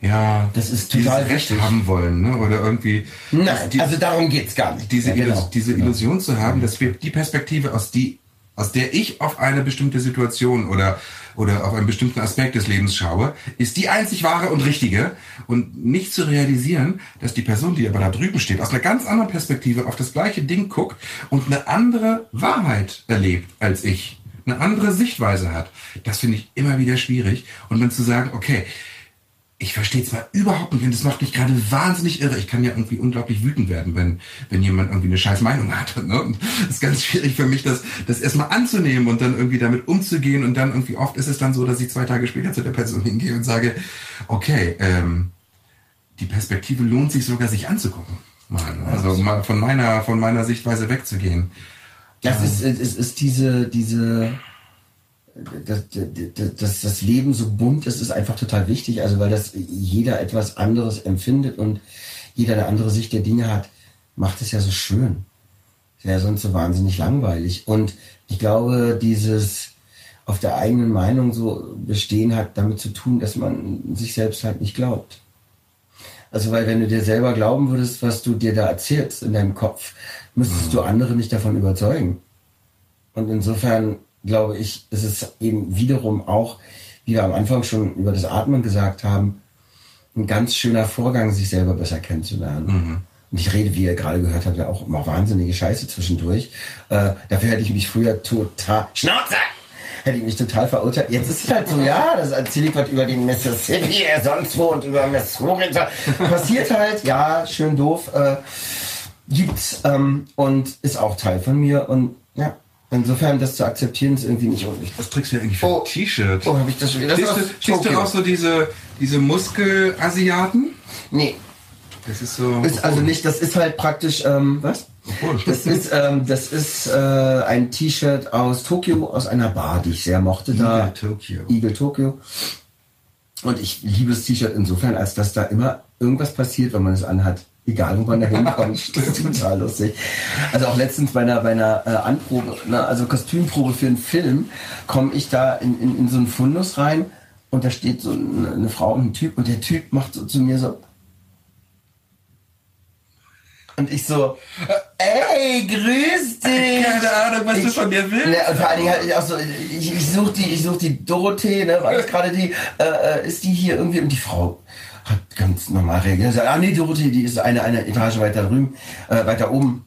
Ja, Das ist total Recht wichtig. haben wollen, ne? Oder irgendwie. Nein, die- also darum geht's gar nicht. diese, Ja, genau. Illus- diese Illusion zu haben, dass wir die Perspektive, aus, die, aus der ich auf eine bestimmte Situation oder, oder auf einen bestimmten Aspekt des Lebens schaue, ist die einzig wahre und richtige. Und nicht zu realisieren, dass die Person, die aber da drüben steht, aus einer ganz anderen Perspektive auf das gleiche Ding guckt und eine andere Wahrheit erlebt als ich. Eine andere Sichtweise hat. Das finde ich immer wieder schwierig. Und dann zu sagen, okay, ich verstehe zwar überhaupt nicht und das macht mich gerade wahnsinnig irre. Ich kann ja irgendwie unglaublich wütend werden, wenn, wenn jemand irgendwie eine scheiß Meinung hat. Ne? Und es ist ganz schwierig für mich, das, das erstmal anzunehmen und dann irgendwie damit umzugehen. Und dann irgendwie oft ist es dann so, dass ich zwei Tage später zu der Person hingehe und sage, okay, ähm, die Perspektive lohnt sich sogar, sich anzugucken. Mal, ne? also mal von meiner, von meiner Sichtweise wegzugehen. Das ist, es ist diese, diese, dass, dass das Leben so bunt ist, ist einfach total wichtig. Also weil das jeder etwas anderes empfindet und jeder eine andere Sicht der Dinge hat, macht es ja so schön. Wäre sonst so wahnsinnig langweilig. Und ich glaube, dieses auf der eigenen Meinung so bestehen hat damit zu tun, dass man sich selbst halt nicht glaubt. Also weil wenn du dir selber glauben würdest, was du dir da erzählst in deinem Kopf, müsstest du andere nicht davon überzeugen. Und insofern glaube ich, ist es eben wiederum auch, wie wir am Anfang schon über das Atmen gesagt haben, ein ganz schöner Vorgang, sich selber besser kennenzulernen. Und ich rede, wie ihr gerade gehört habt, ja auch immer wahnsinnige Scheiße zwischendurch. Äh, dafür hätte ich mich früher total... Schnauze! Hätte ich mich total verurteilt. Jetzt ist es halt so, ja, das erzähle ich was über den Mississippi, äh, sonst wo und über Missouri. so. Passiert halt, ja, schön doof. Äh, gibt's ähm, und ist auch Teil von mir. Und ja, insofern das zu akzeptieren, ist irgendwie nicht unwichtig. Was trägst du hier eigentlich für Oh. ein T-Shirt? Oh, habe ich das schon wieder? Ist du, Tokio. auch so diese, diese Muskelasiaten? Nee, Das ist so. ist also nicht, das ist halt praktisch, ähm, was? Das ist, ähm, das ist äh, ein T-Shirt aus Tokio, aus einer Bar, die ich sehr mochte da. Eagle. Eagle Tokyo. Und ich liebe das T-Shirt insofern, als dass da immer irgendwas passiert, wenn man es anhat. Egal, wo man da *laughs* hinkommt. das ist total lustig. Also auch letztens bei einer, bei einer äh, Anprobe, ne, also Kostümprobe für einen Film, komme ich da in, in, in so einen Fundus rein und da steht so eine, eine Frau und ein Typ und der Typ macht so zu mir so. Und ich so, ey, grüß dich! Keine Ahnung, was du Ich- von mir willst. Ne, und vor allen Dingen halt ich auch so, ich, ich suche die, ich such die Dorothee, ne, war das *laughs* gerade die, äh, äh, ist die hier irgendwie und die Frau hat ganz normal reagiert. Sagt, ah nee, Dorothee, die ist eine, eine Etage weiter drüben, äh, weiter oben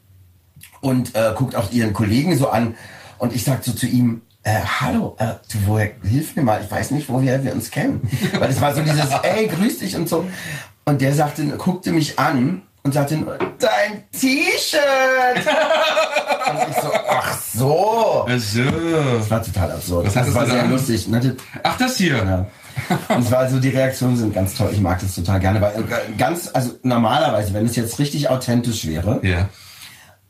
und äh, guckt auch ihren Kollegen so an und ich sag so zu ihm, äh, hallo, äh, du, woher, hilf mir mal, ich weiß nicht, woher wir uns kennen. *laughs* Weil es war so dieses, ey, grüß dich und so. Und der sagte, guckte mich an und sagte, dein T-Shirt! *laughs* und ich so, ach so. Ach so. Das war total absurd. Was das war sehr lustig. Ne? Ach, das hier. Ja. *laughs* Und es war also die Reaktionen sind ganz toll. Ich mag das total gerne, weil äh, ganz, also normalerweise, wenn es jetzt richtig authentisch wäre, Ja.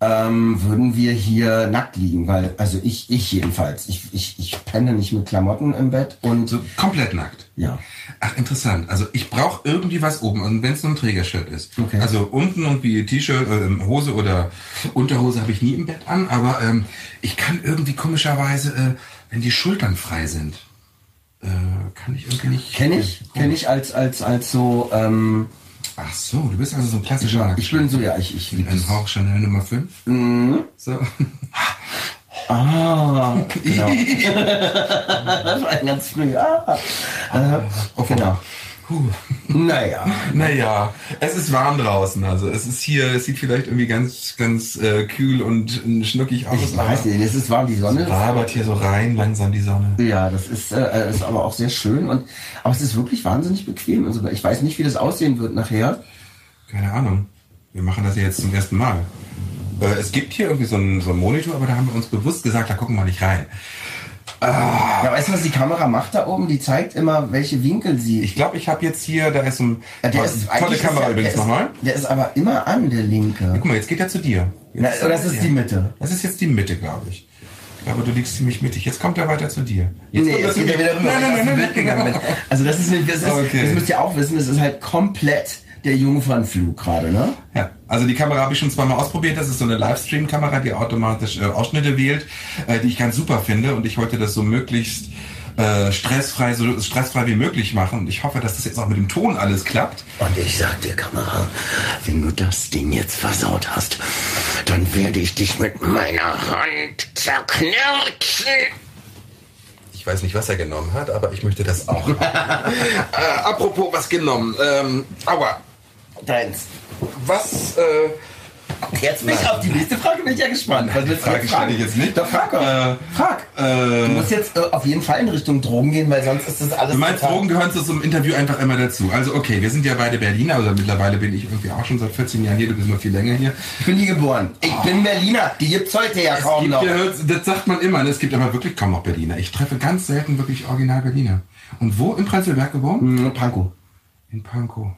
ähm, würden wir hier nackt liegen, weil, also ich, ich jedenfalls, ich, ich, ich penne nicht mit Klamotten im Bett und So komplett nackt. ja. Ach, interessant. Also ich brauche irgendwie was oben, und wenn es nur ein Trägershirt ist. Okay. Also unten irgendwie T-Shirt, äh, Hose oder Unterhose habe ich nie im Bett an, aber ähm, ich kann irgendwie komischerweise, äh, wenn die Schultern frei sind, äh, kann ich irgendwie nicht. Kenne ich, kenne ich als, als, als so, ähm, Ach so, du bist also so ein klassischer ich bin so, ja, ich, ich liebe Ein Hauch Chanel Nummer 5. Mhm. So. Ah, *laughs* genau. *laughs* das war ganz früh. Ah. Äh, genau. Puh. Naja. Naja, es ist warm draußen. Also es ist hier, es sieht vielleicht irgendwie ganz, ganz äh, kühl und äh, schnuckig aus. Ich weiß nicht, es ist warm, die Sonne. Es wabert hier so rein, langsam die Sonne. Ja, das ist, äh, ist aber auch sehr schön und aber es ist wirklich wahnsinnig bequem. Also ich weiß nicht, wie das aussehen wird nachher. Keine Ahnung. Wir machen das ja jetzt zum ersten Mal. Äh, es gibt hier irgendwie so einen, so einen Monitor, aber da haben wir uns bewusst gesagt, da gucken wir nicht rein. Ja, weißt du, was die Kamera macht da oben? Die zeigt immer, welche Winkel sie. Ich glaube, ich habe jetzt hier, da ist ein Ja, der tolle, ist, tolle Kamera ist, ja- übrigens nochmal. Der ist aber immer an, der linke. Guck mal, jetzt geht er zu dir. Na, Jetzt oder das ist die Mitte. Das ist jetzt die Mitte, glaube ich. Ich glaube, du liegst ziemlich mittig. Jetzt kommt er weiter zu dir. Jetzt Nee, jetzt geht er wieder rüber, Nein, nein, nein, nein, nein. Also das ist, das ist, Okay. das müsst ihr auch wissen, das ist halt komplett der Jungfernflug gerade, ne? Ja, also die Kamera habe ich schon zweimal ausprobiert. Das ist so eine Livestream-Kamera, die automatisch äh, Ausschnitte wählt, äh, die ich ganz super finde. Und ich wollte das so möglichst äh, stressfrei, so stressfrei wie möglich machen. Und ich hoffe, dass das jetzt auch mit dem Ton alles klappt. Und ich sag dir, Kamera, wenn du das Ding jetzt versaut hast, dann werde ich dich mit meiner Hand zerknirschen. Ich weiß nicht, was er genommen hat, aber ich möchte das auch. *laughs* äh, apropos was genommen. Ähm, aua. Deins. Was, äh, Jetzt bin ich auf die nächste Frage bin ich ja gespannt. Was willst Frage stelle ich jetzt nicht. Doch, frag. Äh, frag. äh, Du musst jetzt äh, auf jeden Fall in Richtung Drogen gehen, weil sonst ist das alles. Du meinst, Drogen gehören zu so einem Interview einfach immer dazu. Also okay, wir sind ja beide Berliner, also mittlerweile bin ich irgendwie auch schon seit 14 Jahren hier, du bist noch viel länger hier. Ich bin hier geboren. Ich bin Berliner. Die gibt's heute ja Es kaum noch. ja, das sagt man immer, ne? es gibt aber wirklich kaum noch Berliner. Ich treffe ganz selten wirklich original Berliner. Und wo? In Prenzlberg geboren? Hm, Pankow. In Pankow.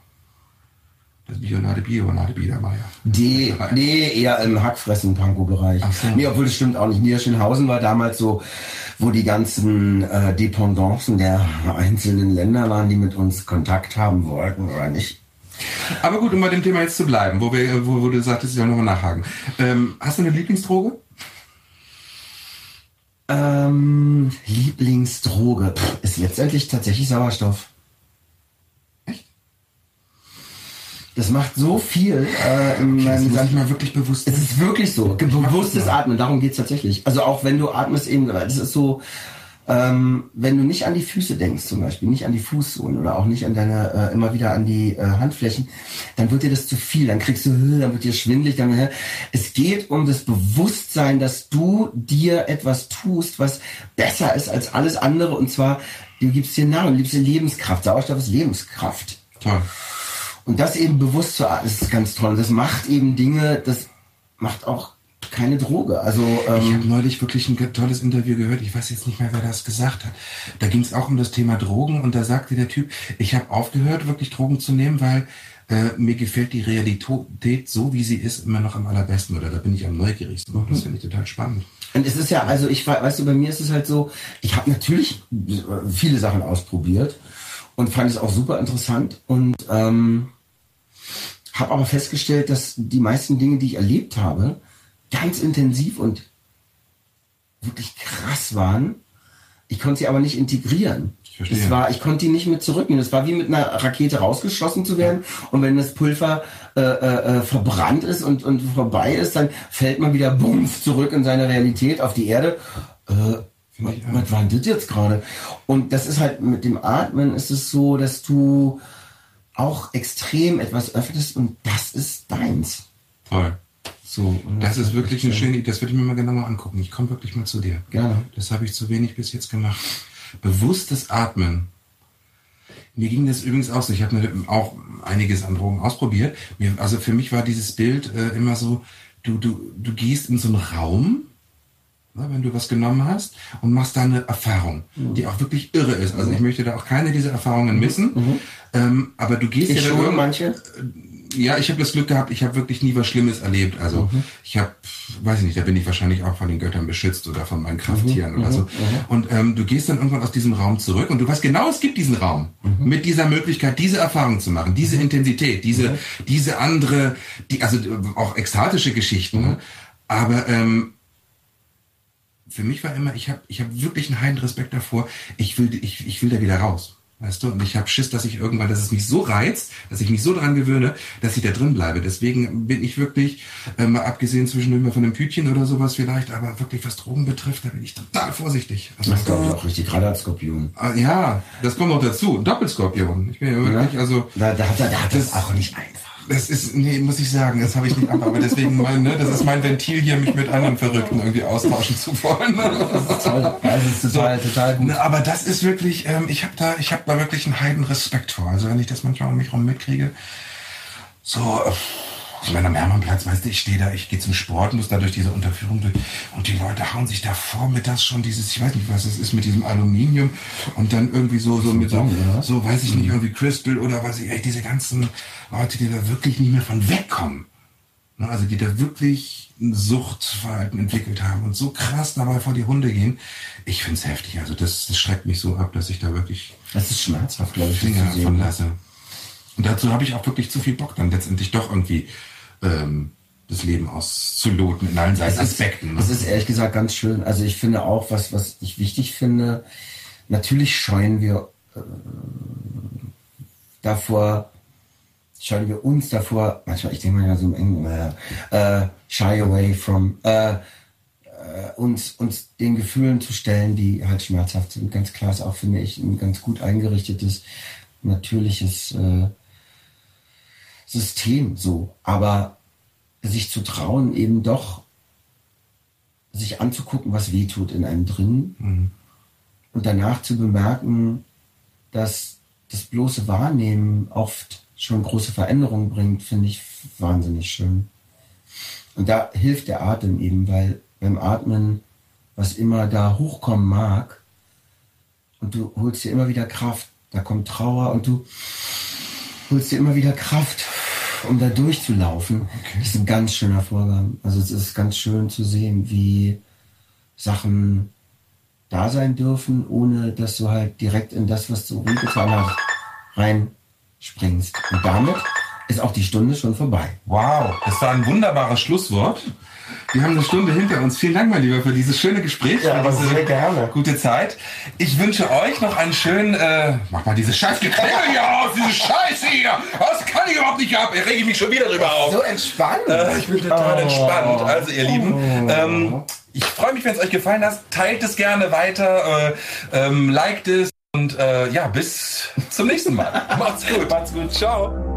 Das Bionade Bionade Biedermeier. Die, nee, eher im Hackfressen-Pankow-Bereich. Ach so. Nee, obwohl das stimmt auch nicht. Niederschönhausen war damals so, wo die ganzen äh, Dependancen der einzelnen Länder waren, die mit uns Kontakt haben wollten oder nicht. Aber gut, um bei dem Thema jetzt zu bleiben, wo, wir, wo, wo du sagtest, ich soll nochmal nachhaken. Ähm, hast du eine Lieblingsdroge? Ähm, Lieblingsdroge Pff, ist letztendlich tatsächlich Sauerstoff. Echt? Das macht so viel äh, in Das meinem mal wirklich bewusst Es ist wirklich so. Bewusstes Atmen, darum geht's tatsächlich. Also auch wenn du atmest eben, das ist so, ähm, wenn du nicht an die Füße denkst zum Beispiel, nicht an die Fußsohlen oder auch nicht an deine, äh, immer wieder an die äh, Handflächen, dann wird dir das zu viel, dann kriegst du, äh, dann wird dir schwindelig, dann, äh, es geht um das Bewusstsein, dass du dir etwas tust, was besser ist als alles andere und zwar, du gibst dir Nahrung, du gibst dir Lebenskraft. Sauerstoff ist Lebenskraft. Toll. Und das eben bewusst zu atmen, ist ganz toll. Und das macht eben Dinge, das macht auch keine Droge. Also Ich habe ähm, neulich wirklich ein tolles Interview gehört. Ich weiß jetzt nicht mehr, wer das gesagt hat. Da ging es auch um das Thema Drogen und da sagte der Typ, ich habe aufgehört, wirklich Drogen zu nehmen, weil äh, mir gefällt die Realität so, wie sie ist, immer noch am allerbesten. Oder da bin ich am neugierigsten. Und Das finde ich total spannend. und es ist ja, also ich we- weißt du, bei mir ist es halt so, ich habe natürlich äh, viele Sachen ausprobiert und fand es auch super interessant. Und ähm, habe aber festgestellt, dass die meisten Dinge, die ich erlebt habe, ganz intensiv und wirklich krass waren. Ich konnte sie aber nicht integrieren. Ich. Es war, ich konnte die nicht mit zurücknehmen. Es war wie mit einer Rakete rausgeschossen zu werden. Und wenn das Pulver äh, äh, äh, verbrannt ist und, und vorbei ist, dann fällt man wieder bums zurück in seine Realität auf die Erde. Äh, was, was war denn das jetzt gerade? Und das ist halt mit dem Atmen ist es so, dass du auch extrem etwas öffnest und das ist deins. Toll. So. und Das ist wirklich eine schöne Idee. Das würde ich mir mal genauer angucken. Ich komme wirklich mal zu dir. Gerne. Das habe ich zu wenig bis jetzt gemacht. Bewusstes Atmen. Mir ging das übrigens auch so. Ich habe mir auch einiges an Drogen ausprobiert. Also für mich war dieses Bild äh, immer so, du, du, du gehst in so einen Raum, wenn du was genommen hast, und machst da eine Erfahrung, Mhm. die auch wirklich irre ist. Also ich möchte da auch keine dieser Erfahrungen missen. Ähm, aber du gehst Ich ja schon, manche. ja, ich habe das Glück gehabt, ich habe wirklich nie was Schlimmes erlebt. Also ich habe, weiß ich nicht, da bin ich wahrscheinlich auch von den Göttern beschützt oder von meinen Krafttieren oder so. Und ähm, du gehst dann irgendwann aus diesem Raum zurück und du weißt genau, es gibt diesen Raum mit dieser Möglichkeit, diese Erfahrung zu machen, diese Intensität, diese, diese andere, die, also äh, auch ekstatische Geschichten. Ne? Aber ähm, für mich war immer, ich habe ich hab wirklich einen heiden Respekt davor, ich will, ich, ich will da wieder raus. Weißt du, und ich habe Schiss, dass ich irgendwann, dass es mich so reizt, dass ich mich so dran gewöhne, dass ich da drin bleibe. Deswegen bin ich wirklich, äh, mal abgesehen zwischendurch mal von einem Pütchen oder sowas vielleicht, aber wirklich was Drogen betrifft, da bin ich total vorsichtig. Also, Das glaube ich auch richtig, gerade als Skorpion. Ah, ja, das kommt noch dazu. Doppelskorpion. Ich bin ja wirklich, also Da, da hat er da hat Das- das auch nicht einfach. Das ist, nee, muss ich sagen, das habe ich nicht ab, aber deswegen mein, ne, das ist mein Ventil hier, mich mit anderen Verrückten irgendwie austauschen zu wollen. Toll. Also es ist total, total gut. Aber das ist wirklich, ähm, ich habe da, ich habe da wirklich einen heiden Respekt vor. Also wenn ich das manchmal um mich rum mitkriege, so, äh, ich meine, am Hermannplatz, weißt du, ich stehe da, ich gehe zum Sport, muss da durch diese Unterführung durch und die Leute hauen sich da vormittags schon dieses, ich weiß nicht, was es ist mit diesem Aluminium und dann irgendwie so, so mit so, so, weiß ich nicht, irgendwie Crystal oder weiß ich, ey, diese ganzen Leute, die da wirklich nicht mehr von wegkommen. Ne, Also die da wirklich ein Suchtverhalten entwickelt haben und so krass dabei vor die Hunde gehen. Ich find's heftig. Also das, das schreckt mich so ab, dass ich da wirklich Das ist schmerzhaft, glaube ich, das Finger zu von sehen. lasse. Und dazu habe ich auch wirklich zu viel Bock, dann letztendlich doch irgendwie ähm, das Leben auszuloten in allen ist, Aspekten. Ne? ist ehrlich gesagt ganz schön. Also ich finde auch, was, was ich wichtig finde, natürlich scheuen wir äh, davor, scheuen wir uns davor, manchmal, ich denke mal ja so im Englischen, äh, äh, shy away from, äh, äh, uns, uns den Gefühlen zu stellen, die halt schmerzhaft sind. Ganz klar ist auch, finde ich, ein ganz gut eingerichtetes, natürliches äh, System so. Aber sich zu trauen, eben doch sich anzugucken, was weh tut in einem drin und danach zu bemerken, dass das bloße Wahrnehmen oft schon große Veränderungen bringt, finde ich wahnsinnig schön. Und da hilft der Atem eben, weil beim Atmen, was immer da hochkommen mag, und du holst dir immer wieder Kraft, da kommt Trauer und du holst dir immer wieder Kraft, um da durchzulaufen. Das ist ein ganz schöner Vorgang. Also es ist ganz schön zu sehen, wie Sachen da sein dürfen, ohne dass du halt direkt in das, was du wehgetan hast, reinspringst. Und damit ist auch die Stunde schon vorbei. Wow, das war ein wunderbares Schlusswort. Wir haben eine Stunde hinter uns. Vielen Dank, mein Lieber, für dieses schöne Gespräch. Ja, aber sehr gerne. Gute Zeit. Ich wünsche euch noch einen schönen, äh, mach mal diese scheiß Geklingel hier aus, diese Scheiße hier. Das kann ich überhaupt nicht ab. Ich rege mich schon wieder drüber auf. So entspannt. Äh, ich bin total Oh. entspannt. Also, ihr Lieben, ähm, ich freue mich, wenn es euch gefallen hat. Teilt es gerne weiter, äh, ähm, liked es und äh, ja, bis zum nächsten Mal. Macht's gut. Macht's gut. Ciao.